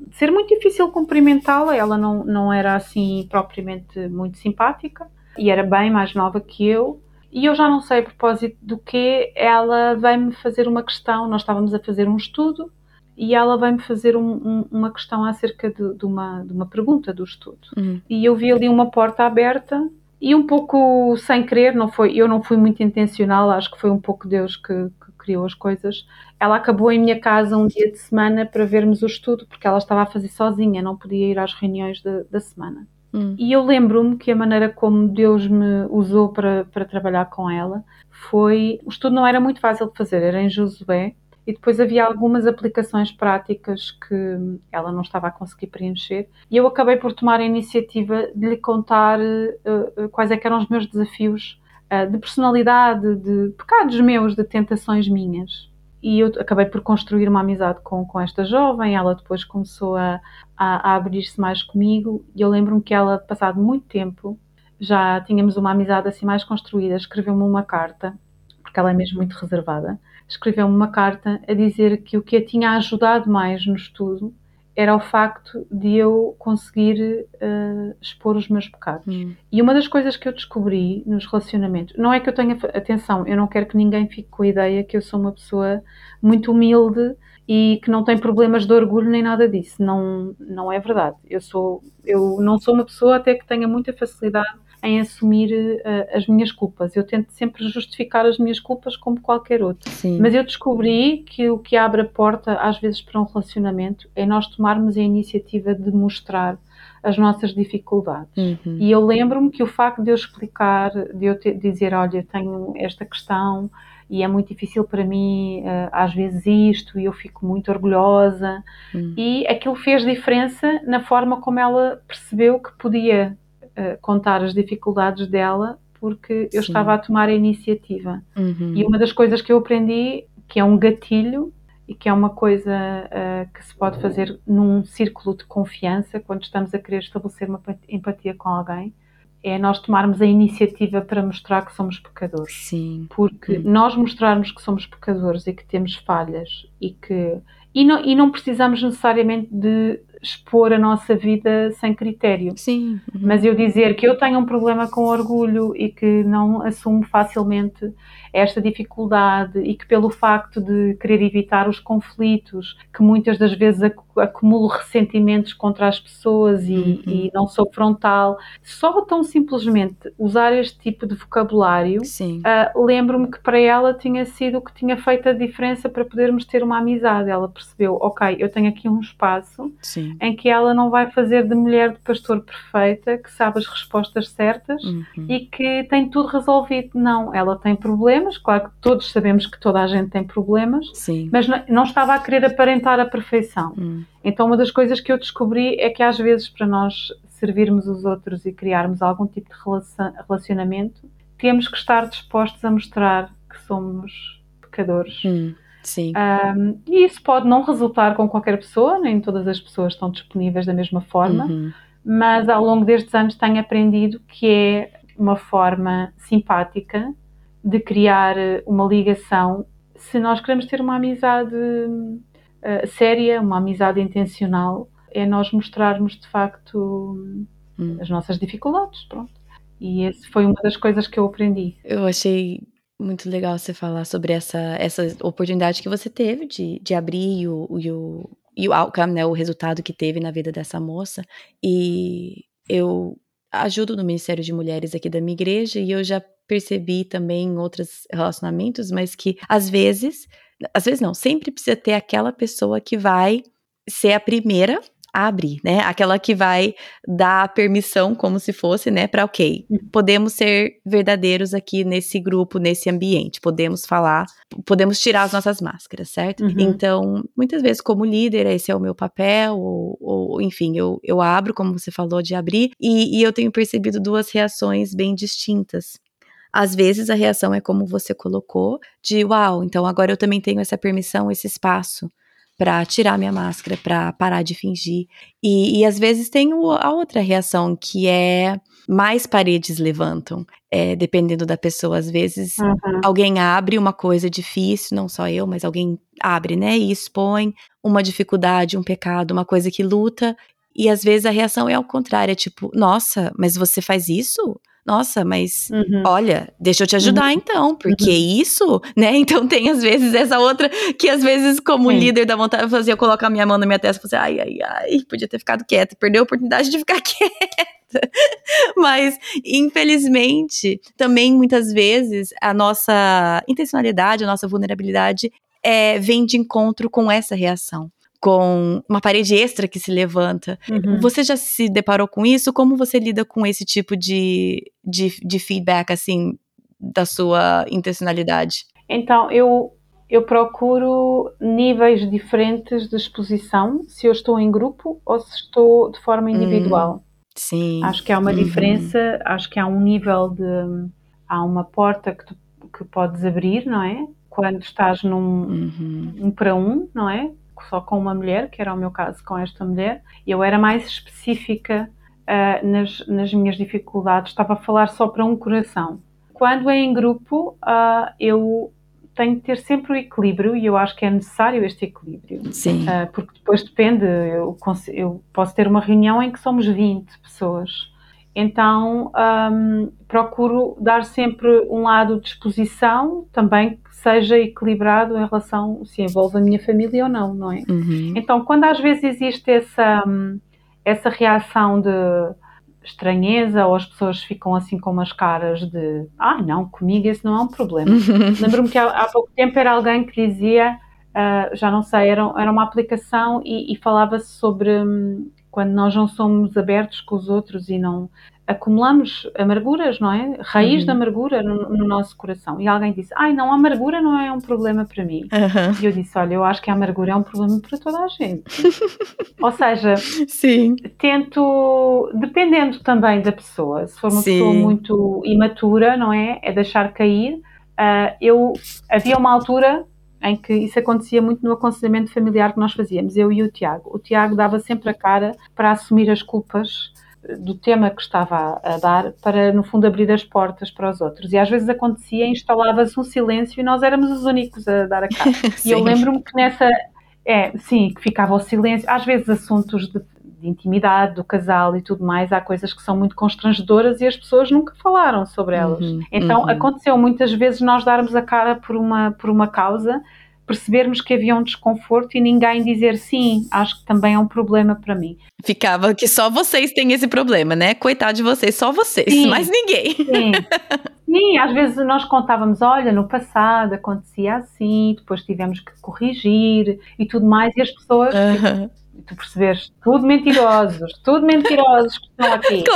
de ser muito difícil cumprimentá-la. Ela não, não era assim propriamente muito simpática e era bem mais nova que eu. E eu já não sei a propósito do que ela veio-me fazer uma questão. Nós estávamos a fazer um estudo e ela veio-me fazer um- um- uma questão acerca de, de uma, de uma pergunta do estudo. Uhum. E eu vi ali uma porta aberta e um pouco sem querer, não foi, eu não fui muito intencional, acho que foi um pouco Deus que, que criou as coisas. Ela acabou em minha casa um dia de semana para vermos o estudo, porque ela estava a fazer sozinha, não podia ir às reuniões de, da semana. Hum. E eu lembro-me que a maneira como Deus me usou para, para trabalhar com ela foi. O estudo não era muito fácil de fazer, era em Josué, e depois havia algumas aplicações práticas que ela não estava a conseguir preencher, e eu acabei por tomar a iniciativa de lhe contar uh, quais é eram os meus desafios uh, de personalidade, de pecados meus, de tentações minhas e eu acabei por construir uma amizade com, com esta jovem. Ela depois começou a, a, a abrir-se mais comigo. E eu lembro-me que ela, passado muito tempo, já tínhamos uma amizade assim mais construída, escreveu-me uma carta, porque ela é mesmo muito reservada, escreveu-me uma carta a dizer que o que a tinha ajudado mais no estudo era o facto de eu conseguir uh, expor os meus pecados. Hum. E uma das coisas que eu descobri nos relacionamentos, não é que eu tenha atenção, eu não quero que ninguém fique com a ideia que eu sou uma pessoa muito humilde e que não tem problemas de orgulho nem nada disso. Não, não é verdade. Eu sou, eu não sou uma pessoa até que tenha muita facilidade em assumir uh, as minhas culpas. Eu tento sempre justificar as minhas culpas como qualquer outro. Sim. Mas eu descobri que o que abre a porta, às vezes, para um relacionamento é nós tomarmos a iniciativa de mostrar as nossas dificuldades. Uhum. E eu lembro-me que o facto de eu explicar, de eu te, dizer, olha, tenho esta questão e é muito difícil para mim uh, às vezes isto e eu fico muito orgulhosa uhum. e aquilo fez diferença na forma como ela percebeu que podia contar as dificuldades dela porque eu Sim. estava a tomar a iniciativa. Uhum. E uma das coisas que eu aprendi, que é um gatilho e que é uma coisa uh, que se pode fazer num círculo de confiança, quando estamos a querer estabelecer uma empatia com alguém, é nós tomarmos a iniciativa para mostrar que somos pecadores. Sim. Porque uhum. nós mostrarmos que somos pecadores e que temos falhas e que. E não, e não precisamos necessariamente de expor a nossa vida sem critério. Sim. Uhum. Mas eu dizer que eu tenho um problema com orgulho e que não assumo facilmente esta dificuldade e que pelo facto de querer evitar os conflitos, que muitas das vezes acumulo ressentimentos contra as pessoas e, uhum. e não sou frontal, só tão simplesmente usar este tipo de vocabulário, uh, lembro-me que para ela tinha sido o que tinha feito a diferença para podermos ter uma amizade. Ela percebeu, ok, eu tenho aqui um espaço Sim. em que ela não vai fazer de mulher de pastor perfeita, que sabe as respostas certas uhum. e que tem tudo resolvido. Não, ela tem problemas, claro que todos sabemos que toda a gente tem problemas, Sim. mas não, não, estava a querer aparentar a perfeição. Uhum. Então, uma das coisas que eu descobri é que às vezes para nós servirmos os outros e criarmos algum tipo de relacionamento, temos que estar dispostos a mostrar que somos pecadores. Hum. Sim. Um, e isso pode não resultar com qualquer pessoa, nem todas as pessoas estão disponíveis da mesma forma, uhum. mas ao longo destes anos tenho aprendido que é uma forma simpática de criar uma ligação. Se nós queremos ter uma amizade uh, séria, uma amizade intencional, é nós mostrarmos de facto hum. as nossas dificuldades, pronto. E essa foi uma das coisas que eu aprendi. Eu achei muito legal você falar sobre essa, essa oportunidade que você teve de, de abrir o, o, e o outcome, né, o resultado que teve na vida dessa moça. E eu ajudo no Ministério de Mulheres aqui da minha igreja e eu já percebi também em outros relacionamentos, mas que às vezes, às vezes não, sempre precisa ter aquela pessoa que vai ser a primeira abre, né? Aquela que vai dar permissão como se fosse, né, para OK, uhum. podemos ser verdadeiros aqui nesse grupo, nesse ambiente, podemos falar, podemos tirar as nossas máscaras, certo? Uhum. Então, muitas vezes como líder, esse é o meu papel, ou, ou enfim, eu, eu abro, como você falou, de abrir, e, e eu tenho percebido duas reações bem distintas. Às vezes a reação é como você colocou, de uau, então agora eu também tenho essa permissão, esse espaço para tirar minha máscara, para parar de fingir. E, e, às vezes tem a outra reação, que é mais paredes levantam, é, dependendo da pessoa. Às vezes uhum. alguém abre uma coisa difícil, não só eu, mas alguém abre, né? E expõe uma dificuldade, um pecado, uma coisa que luta. E às vezes a reação é ao contrário, é tipo, nossa, mas você faz isso? Nossa, mas uhum. olha, deixa eu te ajudar uhum. então, porque uhum. isso, né? Então tem às vezes essa outra que às vezes, como Sim. líder da vontade, eu fazia, eu coloco a minha mão na minha testa e fazer, ai, ai, ai, podia ter ficado quieta, perdeu a oportunidade de ficar quieta. Mas, infelizmente, também muitas vezes a nossa intencionalidade, a nossa vulnerabilidade é, vem de encontro com essa reação com uma parede extra que se levanta. Uhum. Você já se deparou com isso? Como você lida com esse tipo de, de, de feedback, assim, da sua intencionalidade? Então, eu, eu procuro níveis diferentes de exposição, se eu estou em grupo ou se estou de forma individual. Hum, sim. Acho que há uma uhum. diferença, acho que há um nível de. Há uma porta que, tu, que podes abrir, não é? Quando estás num uhum. um para um, não é? Só com uma mulher, que era o meu caso com esta mulher, eu era mais específica uh, nas, nas minhas dificuldades, estava a falar só para um coração. Quando é em grupo, uh, eu tenho que ter sempre o equilíbrio e eu acho que é necessário este equilíbrio. Sim. Uh, porque depois depende, eu, eu, posso ter uma reunião em que somos 20 pessoas. Então um, procuro dar sempre um lado de exposição, também seja equilibrado em relação se envolve a minha família ou não, não é? Uhum. Então, quando às vezes existe essa, essa reação de estranheza ou as pessoas ficam assim com umas caras de ah, não, comigo isso não é um problema. Uhum. Lembro-me que há, há, pouco tempo era alguém que dizia, uh, já não sei, era, era uma aplicação e, e falava-se sobre um, quando nós não somos abertos com os outros e não acumulamos amarguras, não é? Raiz uhum. da amargura no, no, nosso coração. E alguém disse: Ai, não, a amargura não é um problema para mim. Uhum. E eu disse: Olha, eu acho que a amargura é um problema para toda a gente. Ou seja, Sim. tento, dependendo também da pessoa, se for uma Sim. pessoa muito imatura, não é? É deixar cair. Uh, eu havia uma altura em que isso acontecia muito no aconselhamento familiar que nós fazíamos, eu e o Tiago. O Tiago dava sempre a cara para assumir as culpas do tema que estava a, dar para, no fundo, abrir as portas para os outros. E às vezes acontecia, instalava-se um silêncio e nós éramos os únicos a dar a cara. e eu lembro-me que nessa. É, sim, que ficava o silêncio. Às vezes assuntos de, de, intimidade do casal e tudo mais, há coisas que são muito constrangedoras e as pessoas nunca falaram sobre elas. Uhum, então uhum. aconteceu muitas vezes nós darmos a cara por uma, por uma causa percebermos que havia um desconforto e ninguém dizer sim, acho que também é um problema para mim. Ficava que só vocês têm esse problema, né? Coitado de vocês, só vocês, sim, mais ninguém. Sim. sim, às vezes nós contávamos, olha, no passado acontecia assim, depois tivemos que corrigir e tudo mais, e as pessoas. Tu percebes, tudo mentirosos, tudo mentirosos que estão aqui.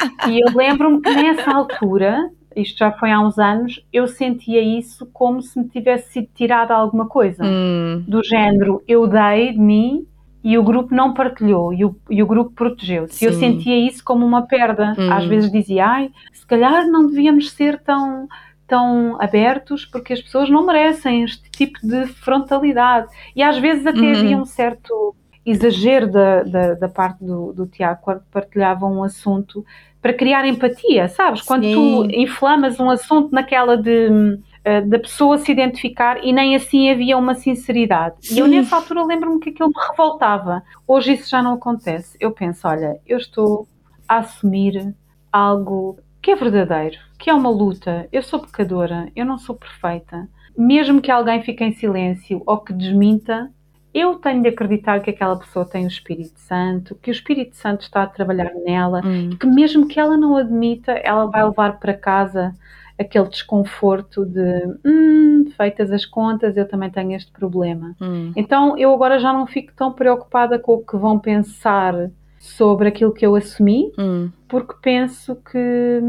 Claro. E eu lembro-me que nessa altura isto já foi há uns anos, eu sentia isso como se me tivesse sido tirada alguma coisa. Hum. Do género, eu dei de mim e o grupo não partilhou e o, e o grupo protegeu-se. Eu sentia isso como uma perda. Hum. Às vezes dizia, ai, se calhar não devíamos ser tão tão abertos porque as pessoas não merecem este tipo de frontalidade. E às vezes até uhum. havia um certo exagero da, da, da parte do, do Tiago quando partilhava um assunto para criar empatia, sabes? Quando Sim. tu inflamas um assunto naquela de eh, da pessoa se identificar e nem assim havia uma sinceridade. Sim. E eu nessa altura lembro-me que aquilo me revoltava. Hoje isso já não acontece. Eu penso, olha, eu estou a assumir algo que é verdadeiro, que é uma luta. Eu sou pecadora, eu não sou perfeita. Mesmo que alguém fique em silêncio ou que desminta, eu tenho de acreditar que aquela pessoa tem o Espírito Santo, que o Espírito Santo está a trabalhar nela, hum. que mesmo que ela não admita, ela vai levar para casa aquele desconforto de hum, feitas as contas, eu também tenho este problema. Hum. Então eu agora já não fico tão preocupada com o que vão pensar sobre aquilo que eu assumi, hum. porque penso que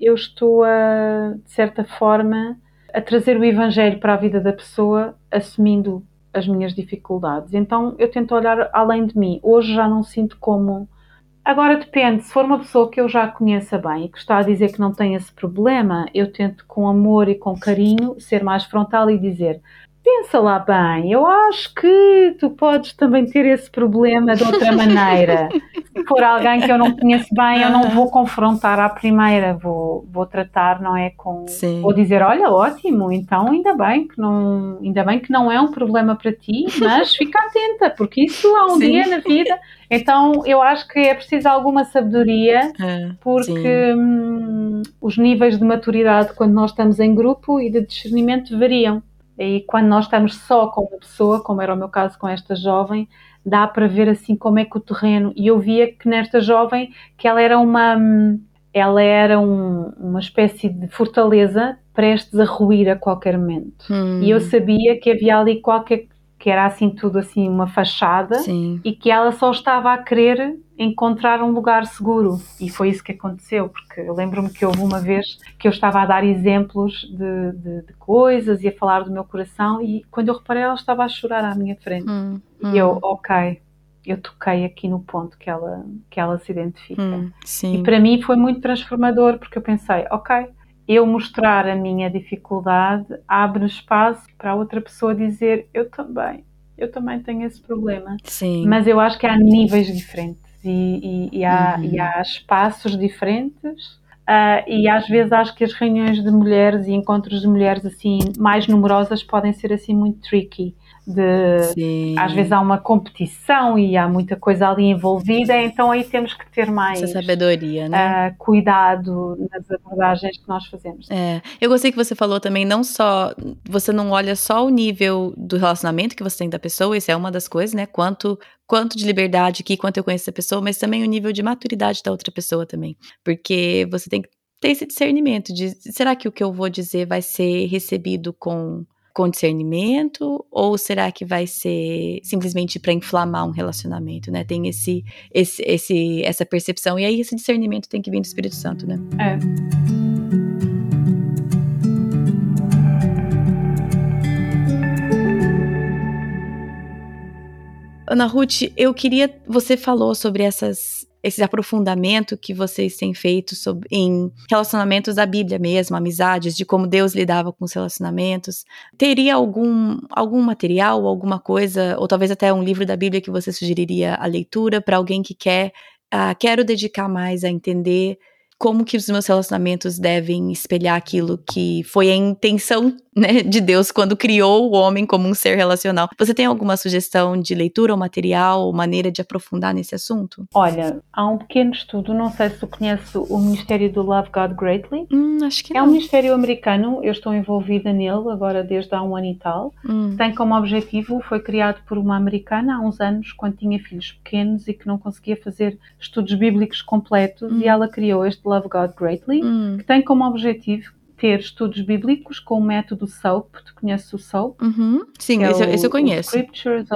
eu estou a, de certa forma, a trazer o Evangelho para a vida da pessoa, assumindo as minhas dificuldades. Então eu tento olhar além de mim. Hoje já não sinto como. Agora depende, se for uma pessoa que eu já conheça bem e que está a dizer que não tem esse problema, eu tento com amor e com carinho ser mais frontal e dizer: pensa lá bem, eu acho que tu podes também ter esse problema de outra maneira. Se for alguém que eu não conheço bem, eu não vou confrontar à primeira, vou, vou tratar, não é? Com, Sim. Vou dizer, olha, ótimo, então ainda bem que não, ainda bem que não é um problema para ti, mas fica atenta, porque isso há um Sim. dia na vida. Então eu acho que é preciso alguma sabedoria, é, porque hum, os níveis de maturidade quando nós estamos em grupo e de discernimento variam. E quando nós estamos só com uma pessoa, como era o meu caso com esta jovem, dá para ver assim como é que o terreno. E eu via que nesta jovem que ela era uma ela era um, uma espécie de fortaleza prestes a ruir a qualquer momento. Hum. E eu sabia que havia ali qualquer que era assim tudo assim uma fachada Sim. e que ela só estava a querer encontrar um lugar seguro. E foi isso que aconteceu porque eu lembro-me que houve uma vez que eu estava a dar exemplos de, de, de, coisas e a falar do meu coração e quando eu reparei ela estava a chorar à minha frente. Hum, e eu ok eu toquei aqui no ponto que ela que ela se identifica. Hum, e para mim foi muito transformador porque eu pensei ok eu mostrar a minha dificuldade abre espaço para a outra pessoa dizer eu também, eu também tenho esse problema. Sim. Mas eu acho que há níveis diferentes e, e, e, há, Uhum. e há espaços diferentes. ah, e às vezes acho que as reuniões de mulheres e encontros de mulheres assim mais numerosas podem ser assim muito tricky. De, Sim. às vezes há uma competição e há muita coisa ali envolvida, então aí temos que ter mais Essa sabedoria, né? ah, cuidado nas abordagens que nós fazemos. É, eu gostei que você falou também, não só, você não olha só o nível do relacionamento que você tem da pessoa, isso é uma das coisas, né? Quanto, quanto de liberdade aqui, quanto eu conheço essa pessoa, mas também o nível de maturidade da outra pessoa também. Porque você tem que ter esse discernimento de, será que o que eu vou dizer vai ser recebido com, com discernimento? Ou será que vai ser simplesmente para inflamar um relacionamento, né? Tem esse, esse, esse, essa percepção, e aí esse discernimento tem que vir do Espírito Santo, né? É. Ana Ruth, eu queria. Você falou sobre essas, esse aprofundamento que vocês têm feito sobre, em relacionamentos da Bíblia mesmo, amizades, de como Deus lidava com os relacionamentos. Teria algum, algum material, alguma coisa, ou talvez até um livro da Bíblia que você sugeriria a leitura para alguém que quer. ah, quero dedicar mais a entender como que os meus relacionamentos devem espelhar aquilo que foi a intenção né, de Deus quando criou o homem como um ser relacional. Você tem alguma sugestão de leitura ou material, ou maneira de aprofundar nesse assunto? Olha, há um pequeno estudo, não sei se tu conheces o Ministério do Love God Greatly. Hum, acho que É um ministério americano, eu estou envolvida nele agora desde há um ano e tal. Hum, Tem como objetivo, foi criado por uma americana há uns anos, quando tinha filhos pequenos e que não conseguia fazer estudos bíblicos completos, Hum. e ela criou este Love God Greatly, hum, que tem como objetivo ter estudos bíblicos com o método SOAP. Tu conheces o SOAP? uhum. Sim, que é esse, eu- o- esse eu conheço. Scriptures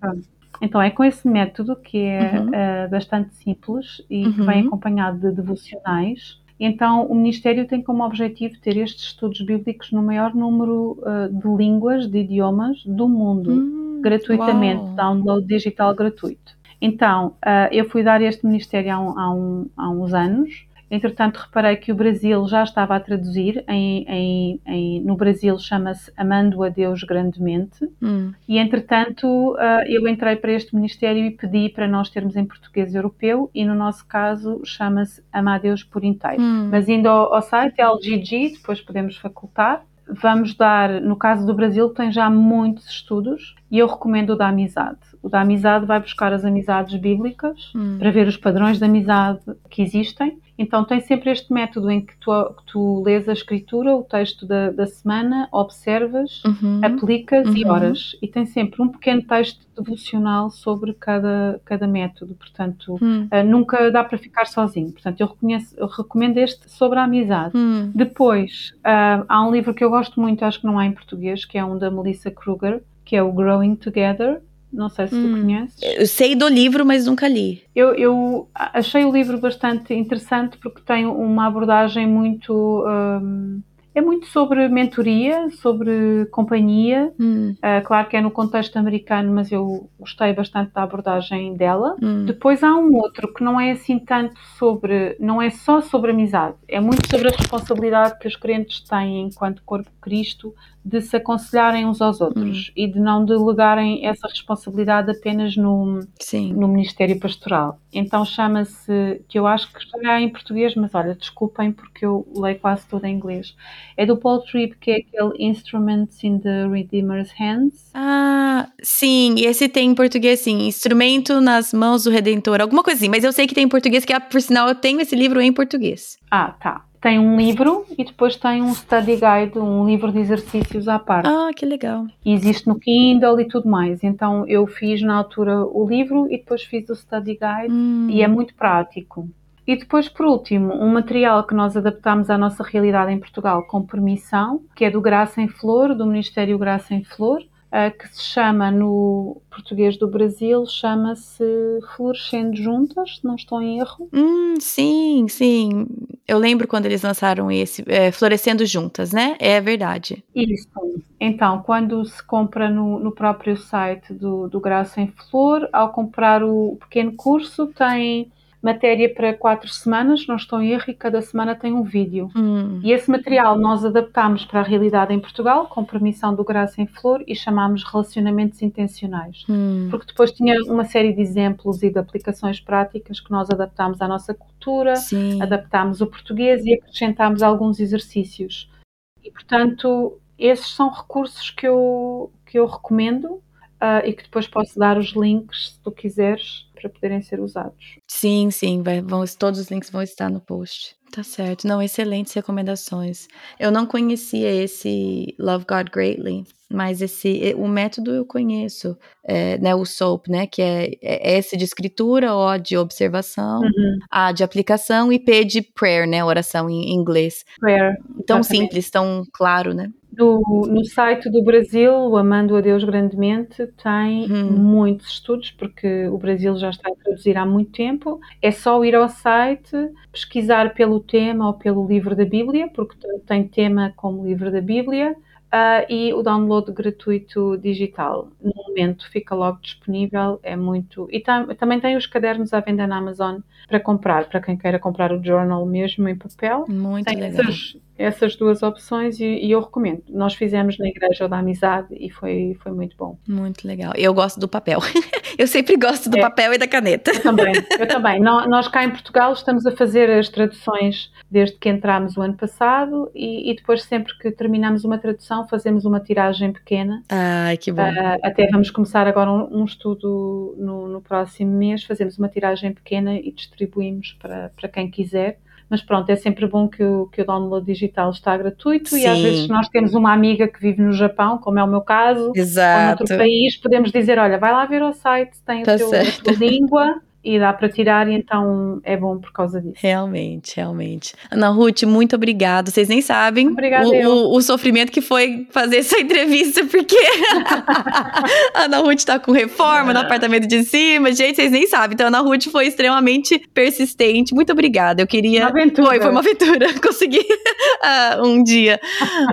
pronto. Então é com esse método que é Uhum. eh, bastante simples e que Uhum. vem acompanhado de devocionais. Então o Ministério tem como objetivo ter estes estudos bíblicos no maior número eh, de línguas, de idiomas do mundo, Hum, gratuitamente, uau. download digital gratuito. Então eh, eu fui dar este Ministério há, um- há um- há uns anos. Entretanto, reparei que o Brasil já estava a traduzir. Em, em- em- no Brasil chama-se Amando a Deus Grandemente. Hum, E entretanto, ah, eu entrei para este Ministério e pedi para nós termos em português europeu, e no nosso caso chama-se Amar Deus por inteiro. hum, Mas indo ao, ao site LGG, depois podemos facultar. Vamos dar, no caso do Brasil, tem já muitos estudos e eu recomendo o da amizade. O da amizade vai buscar as amizades bíblicas hum. para ver os padrões de amizade que existem. Então tem sempre este método em que tu, que tu lês a escritura, o texto da, da semana, observas, Uhum. aplicas e Uhum. horas. E tem sempre um pequeno texto devocional sobre cada, cada método. Portanto, Hum, ah, nunca dá para ficar sozinho. Portanto, eu, eu recomendo este sobre a amizade. hum. Depois, ah, há um livro que eu gosto muito, acho que não há em português, que é um da Melissa Kruger, que é o Growing Together. Não sei se tu Hum. conheces. Eu sei do livro, mas nunca li. Eu, eu achei o livro bastante interessante porque tem uma abordagem muito. hum, é muito sobre mentoria, sobre companhia. Hum, Ah, claro que é no contexto americano, mas eu gostei bastante da abordagem dela. hum. Depois há um outro que não é assim tanto sobre, não é só sobre amizade, é muito sobre a responsabilidade que os crentes têm enquanto corpo de Cristo de se aconselharem uns aos outros e de não delegarem essa responsabilidade apenas no, Sim. no Ministério Pastoral. Então chama-se, que eu acho que há em português, mas olha, desculpem porque eu leio quase tudo em inglês. É do Paul Tripp, que é aquele Instruments in the Redeemer's Hands. Ah, sim, e esse tem em português, sim, instrumento nas mãos do Redentor, alguma coisa assim, mas eu sei que tem em português, que ah, por sinal eu tenho esse livro em português. Ah, tá. Tem um livro e depois tem um study guide, um livro de exercícios à parte. Ah, que legal. E existe no Kindle e tudo mais. Então eu fiz na altura o livro e depois fiz o study guide Hum, e é muito prático. E depois, por último, um material que nós adaptamos à nossa realidade em Portugal com permissão, que é do Graça em Flor, do Ministério Graça em Flor, que se chama no português do Brasil, chama-se Florescendo Juntas, não estou em erro. Hum, sim, sim. Eu lembro quando eles lançaram esse, é, Florescendo Juntas, né? É verdade. Isso. Então, quando se compra no, no próprio site do, do Graça em Flor, ao comprar o pequeno curso, tem matéria para quatro semanas, não estou em erro, e cada semana tem um vídeo. Hum. E esse material nós adaptámos para a realidade em Portugal, com permissão do Graça em Flor, e chamámos Relacionamentos Intencionais. Hum. Porque depois tinha uma série de exemplos e de aplicações práticas que nós adaptámos à nossa cultura, Sim. adaptámos o português e acrescentámos alguns exercícios. E, portanto, esses são recursos que eu, que eu recomendo Uh, e que depois posso dar os links, se tu quiseres, para poderem ser usados. Sim, sim, vai, vão, todos os links vão estar no post. Tá certo. Não, excelentes recomendações. Eu não conhecia esse Love God Greatly, mas esse o método eu conheço, é, né, o SOAP, né, que é, é S de escritura, O de observação, uhum. A de aplicação e P de prayer, né, oração em inglês. Prayer. Tão exatamente. simples, tão claro, né? No, no site do Brasil, o Amando a Deus Grandemente tem Hum. muitos estudos, porque o Brasil já está a traduzir há muito tempo. É só ir ao site, pesquisar pelo tema ou pelo livro da Bíblia, porque tem tema como livro da Bíblia, ah, e o download gratuito digital. No momento fica logo disponível, é muito. E tam- também tem os cadernos à venda na Amazon para comprar, para quem queira comprar o journal mesmo em papel. Muito Tem legal. essas, essas duas opções e, e eu recomendo. Nós fizemos na Igreja da Amizade e foi, foi muito bom. Muito legal. Eu gosto do papel. eu sempre gosto do É. papel e da caneta. Eu também, eu também. Nó- Nós cá em Portugal estamos a fazer as traduções desde que entramos o ano passado e, e depois sempre que terminamos uma tradução fazemos uma tiragem pequena. Ai, que bom. Ah, até vamos começar agora um, um estudo no, no próximo mês, fazemos uma tiragem pequena e distribuímos para, para quem quiser. Mas pronto, é sempre bom que o, que o download digital está gratuito e às Sim. vezes nós temos uma amiga que vive no Japão, como é o meu caso, ou Exato. noutro país, podemos dizer, olha, vai lá ver o site, tem o Tá teu, a tua língua e dá para tirar, e então é bom por causa disso. Realmente, realmente. Ana Ruth, muito obrigada. Vocês nem sabem Obrigada o, o, o sofrimento que foi fazer essa entrevista, porque a Ana Ruth tá com reforma no apartamento de cima. Gente, vocês nem sabem. Então, a Ana Ruth foi extremamente persistente. Muito obrigada. Eu queria. Uma aventura. Foi, foi uma aventura. Consegui ah, um dia.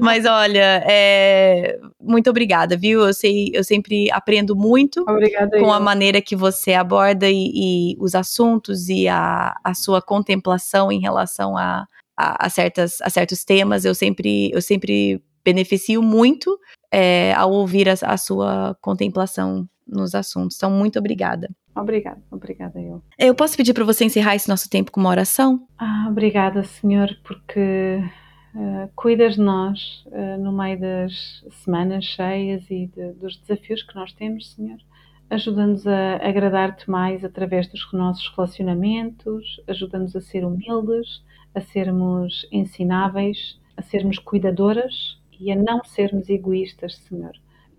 Mas olha, é, muito obrigada, viu? Eu, sei, eu sempre aprendo muito Obrigada com eu. a maneira que você aborda e, e os assuntos e a, a sua contemplação em relação a, a, a certas, a certos temas. Eu sempre, eu sempre beneficio muito é, ao ouvir a, a sua contemplação nos assuntos. Então, muito obrigada. Obrigada, obrigada eu. Eu posso pedir para você encerrar esse nosso tempo com uma oração? Ah, obrigada, Senhor, porque ah, cuidas de nós ah, no meio das semanas cheias e de- dos desafios que nós temos, Senhor. Ajuda-nos a agradar-te mais através dos nossos relacionamentos, ajuda-nos a ser humildes, a sermos ensináveis, a sermos cuidadoras e a não sermos egoístas, Senhor.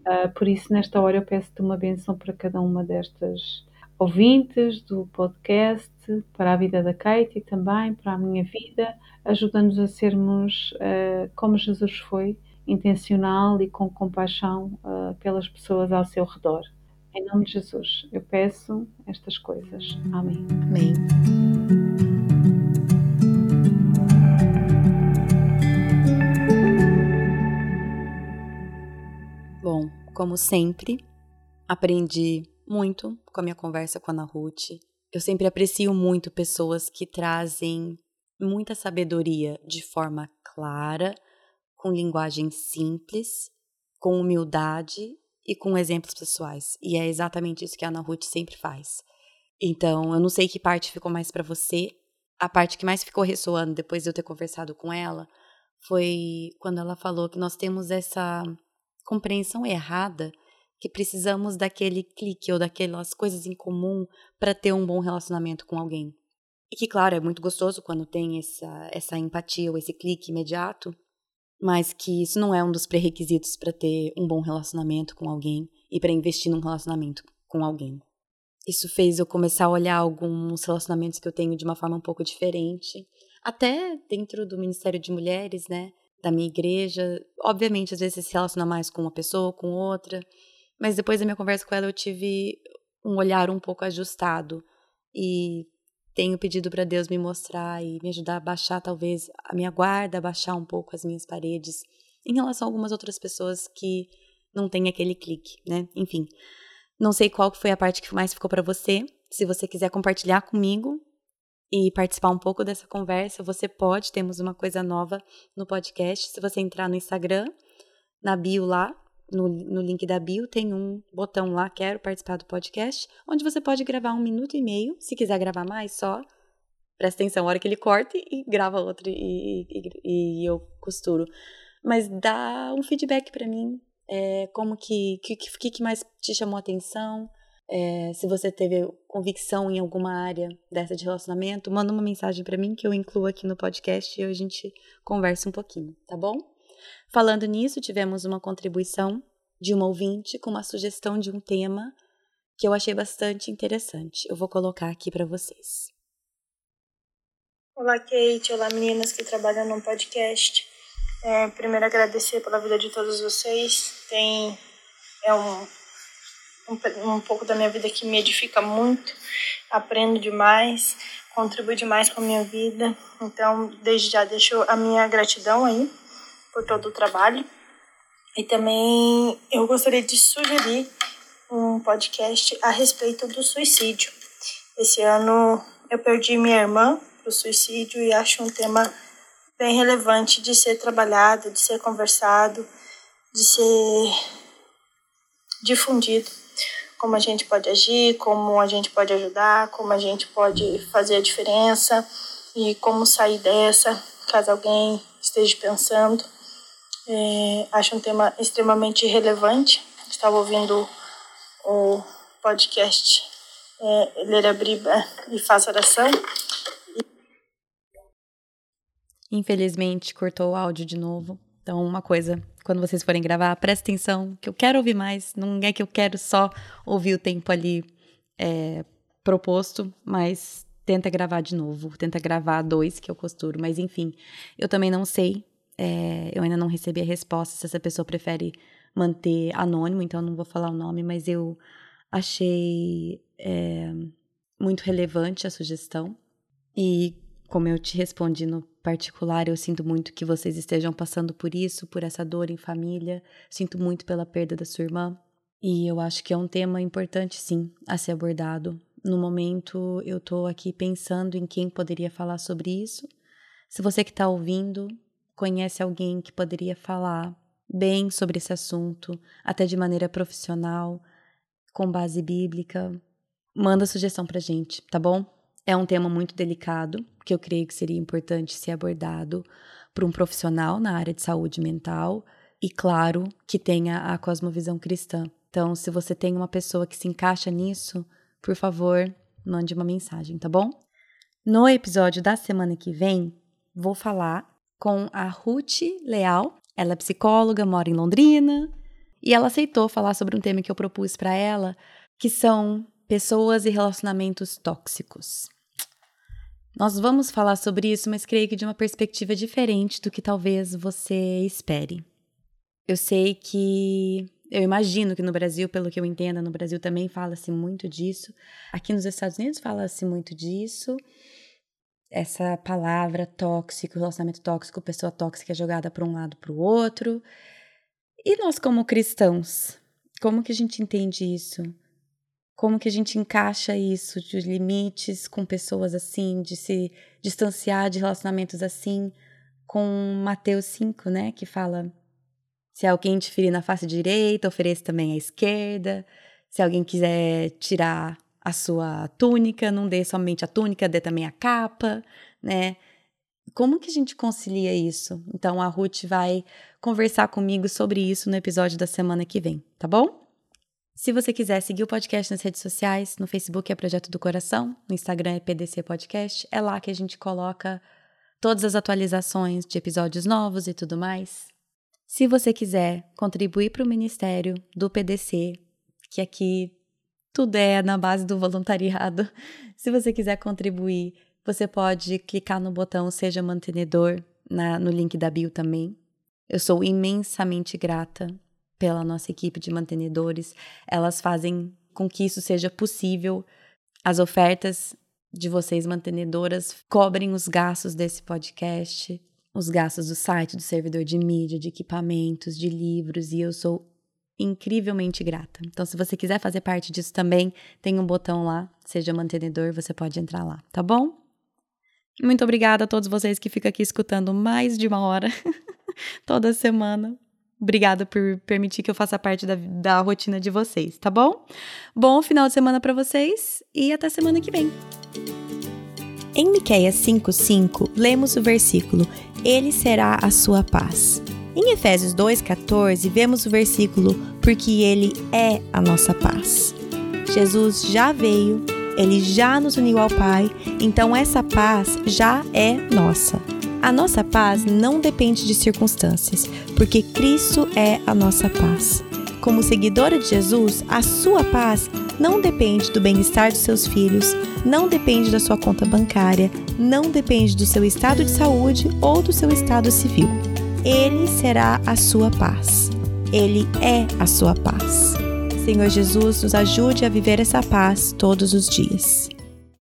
Ah, por isso, nesta hora, eu peço-te uma benção para cada uma destas ouvintes do podcast, para a vida da Katie também, para a minha vida. Ajuda-nos a sermos ah, como Jesus foi, intencional e com compaixão ah, pelas pessoas ao seu redor. Em nome de Jesus, eu peço estas coisas. Amém. Amém. Bom, como sempre, aprendi muito com a minha conversa com a Ana Ruth. Eu sempre aprecio muito pessoas que trazem muita sabedoria de forma clara, com linguagem simples, com humildade e com exemplos pessoais. E é exatamente isso que a Ana Ruth sempre faz. Então, eu não sei que parte ficou mais para você. A parte que mais ficou ressoando depois de eu ter conversado com ela foi quando ela falou que nós temos essa compreensão errada que precisamos daquele clique ou daquelas coisas em comum para ter um bom relacionamento com alguém. E que, claro, é muito gostoso quando tem essa, essa empatia ou esse clique imediato, mas que isso não é um dos pré-requisitos para ter um bom relacionamento com alguém e para investir num relacionamento com alguém. Isso fez eu começar a olhar alguns relacionamentos que eu tenho de uma forma um pouco diferente. Até dentro do Ministério de Mulheres, né? Da minha igreja. Obviamente, às vezes você se relaciona mais com uma pessoa, com outra. Mas depois da minha conversa com ela, eu tive um olhar um pouco ajustado. E tenho pedido para Deus me mostrar e me ajudar a baixar, talvez, a minha guarda, a baixar um pouco as minhas paredes. Em relação a algumas outras pessoas que não têm aquele clique, né? Enfim. Não sei qual foi a parte que mais ficou para você. Se você quiser compartilhar comigo e participar um pouco dessa conversa, você pode. Temos uma coisa nova no podcast. Se você entrar no Instagram, na bio lá, no, no link da bio, tem um botão lá, quero participar do podcast, onde você pode gravar um minuto e meio. Se quiser gravar mais, só presta atenção, a hora que ele corta e grava outro e, e, e eu costuro. Mas dá um feedback para mim é, como que, que, que, que mais te chamou a atenção, é, se você teve convicção em alguma área dessa de relacionamento, manda uma mensagem para mim que eu incluo aqui no podcast e a gente conversa um pouquinho, tá bom? Falando nisso, tivemos uma contribuição de uma ouvinte com uma sugestão de um tema que eu achei bastante interessante. Eu vou colocar aqui para vocês. Olá, Kate. Olá, meninas que trabalham no podcast. É, primeiro, agradecer pela vida de todos vocês. Tem é um, um, um pouco da minha vida que me edifica muito. Aprendo demais, contribui demais com a minha vida. Então, desde já deixo a minha gratidão aí por todo o trabalho. E também eu gostaria de sugerir um podcast a respeito do suicídio. Esse ano eu perdi minha irmã para o suicídio e acho um tema bem relevante de ser trabalhado, de ser conversado, de ser difundido. Como a gente pode agir, como a gente pode ajudar, como a gente pode fazer a diferença e como sair dessa, caso alguém esteja pensando. É, acho um tema extremamente relevante. Estava ouvindo o podcast é, Ler a Bíblia e Faça Oração Infelizmente, cortou o áudio de novo. Então, uma coisa, quando vocês forem gravar, presta atenção, que eu quero ouvir mais. Não é que eu quero só ouvir o tempo ali é, proposto, mas tenta gravar de novo. Tenta gravar dois que eu costuro. Mas, enfim, eu também não sei. É, eu ainda não recebi a resposta se essa pessoa prefere manter anônimo, então não vou falar o nome, mas eu achei é, muito relevante a sugestão. E como eu te respondi no particular, eu sinto muito que vocês estejam passando por isso, por essa dor em família. Sinto muito pela perda da sua irmã. E eu acho que é um tema importante, sim, a ser abordado. No momento, eu estou aqui pensando em quem poderia falar sobre isso. Se você que está ouvindo conhece alguém que poderia falar bem sobre esse assunto, até de maneira profissional, com base bíblica, manda sugestão pra gente, tá bom? É um tema muito delicado, que eu creio que seria importante ser abordado por um profissional na área de saúde mental e, claro, que tenha a cosmovisão cristã. Então, se você tem uma pessoa que se encaixa nisso, por favor, mande uma mensagem, tá bom? No episódio da semana que vem, vou falar com a Ruth Leal. Ela é psicóloga, mora em Londrina, e ela aceitou falar sobre um tema que eu propus para ela, que são pessoas e relacionamentos tóxicos. Nós vamos falar sobre isso, mas creio que de uma perspectiva diferente do que talvez você espere. Eu sei que. Eu imagino que no Brasil, pelo que eu entenda, no Brasil também fala-se muito disso. Aqui nos Estados Unidos fala-se muito disso. Essa palavra tóxico, relacionamento tóxico, pessoa tóxica é jogada para um lado para o outro. E nós, como cristãos, como que a gente entende isso? Como que a gente encaixa isso de limites com pessoas assim, de se distanciar de relacionamentos assim, com Mateus 5, né, que fala: se alguém te ferir na face direita, ofereça também à esquerda. Se alguém quiser tirar a sua túnica, não dê somente a túnica, dê também a capa, né? Como que a gente concilia isso? Então a Ruth vai conversar comigo sobre isso no episódio da semana que vem, tá bom? Se você quiser seguir o podcast nas redes sociais, no Facebook é Projeto do Coração, no Instagram é PDC Podcast, é lá que a gente coloca todas as atualizações de episódios novos e tudo mais. Se você quiser contribuir para o ministério do PDC, que aqui tudo é na base do voluntariado. Se você quiser contribuir, você pode clicar no botão Seja Mantenedor na, no link da bio também. Eu sou imensamente grata pela nossa equipe de mantenedores. Elas fazem com que isso seja possível. As ofertas de vocês, mantenedoras, cobrem os gastos desse podcast, os gastos do site, do servidor de mídia, de equipamentos, de livros, e eu sou incrivelmente grata. Então, se você quiser fazer parte disso também, tem um botão lá, seja mantenedor, você pode entrar lá, tá bom? Muito obrigada a todos vocês que ficam aqui escutando mais de uma hora toda semana. Obrigada por permitir que eu faça parte da, da rotina de vocês, tá bom? Bom final de semana para vocês e até semana que vem. Em Miqueias 5:5, lemos o versículo: Ele será a sua paz. Em Efésios 2:14, vemos o versículo: Porque ele é a nossa paz. Jesus já veio, ele já nos uniu ao Pai, então essa paz já é nossa. A nossa paz não depende de circunstâncias, porque Cristo é a nossa paz. Como seguidora de Jesus, a sua paz não depende do bem-estar dos seus filhos, não depende da sua conta bancária, não depende do seu estado de saúde ou do seu estado civil. Ele será a sua paz. Ele é a sua paz. Senhor Jesus, nos ajude a viver essa paz todos os dias.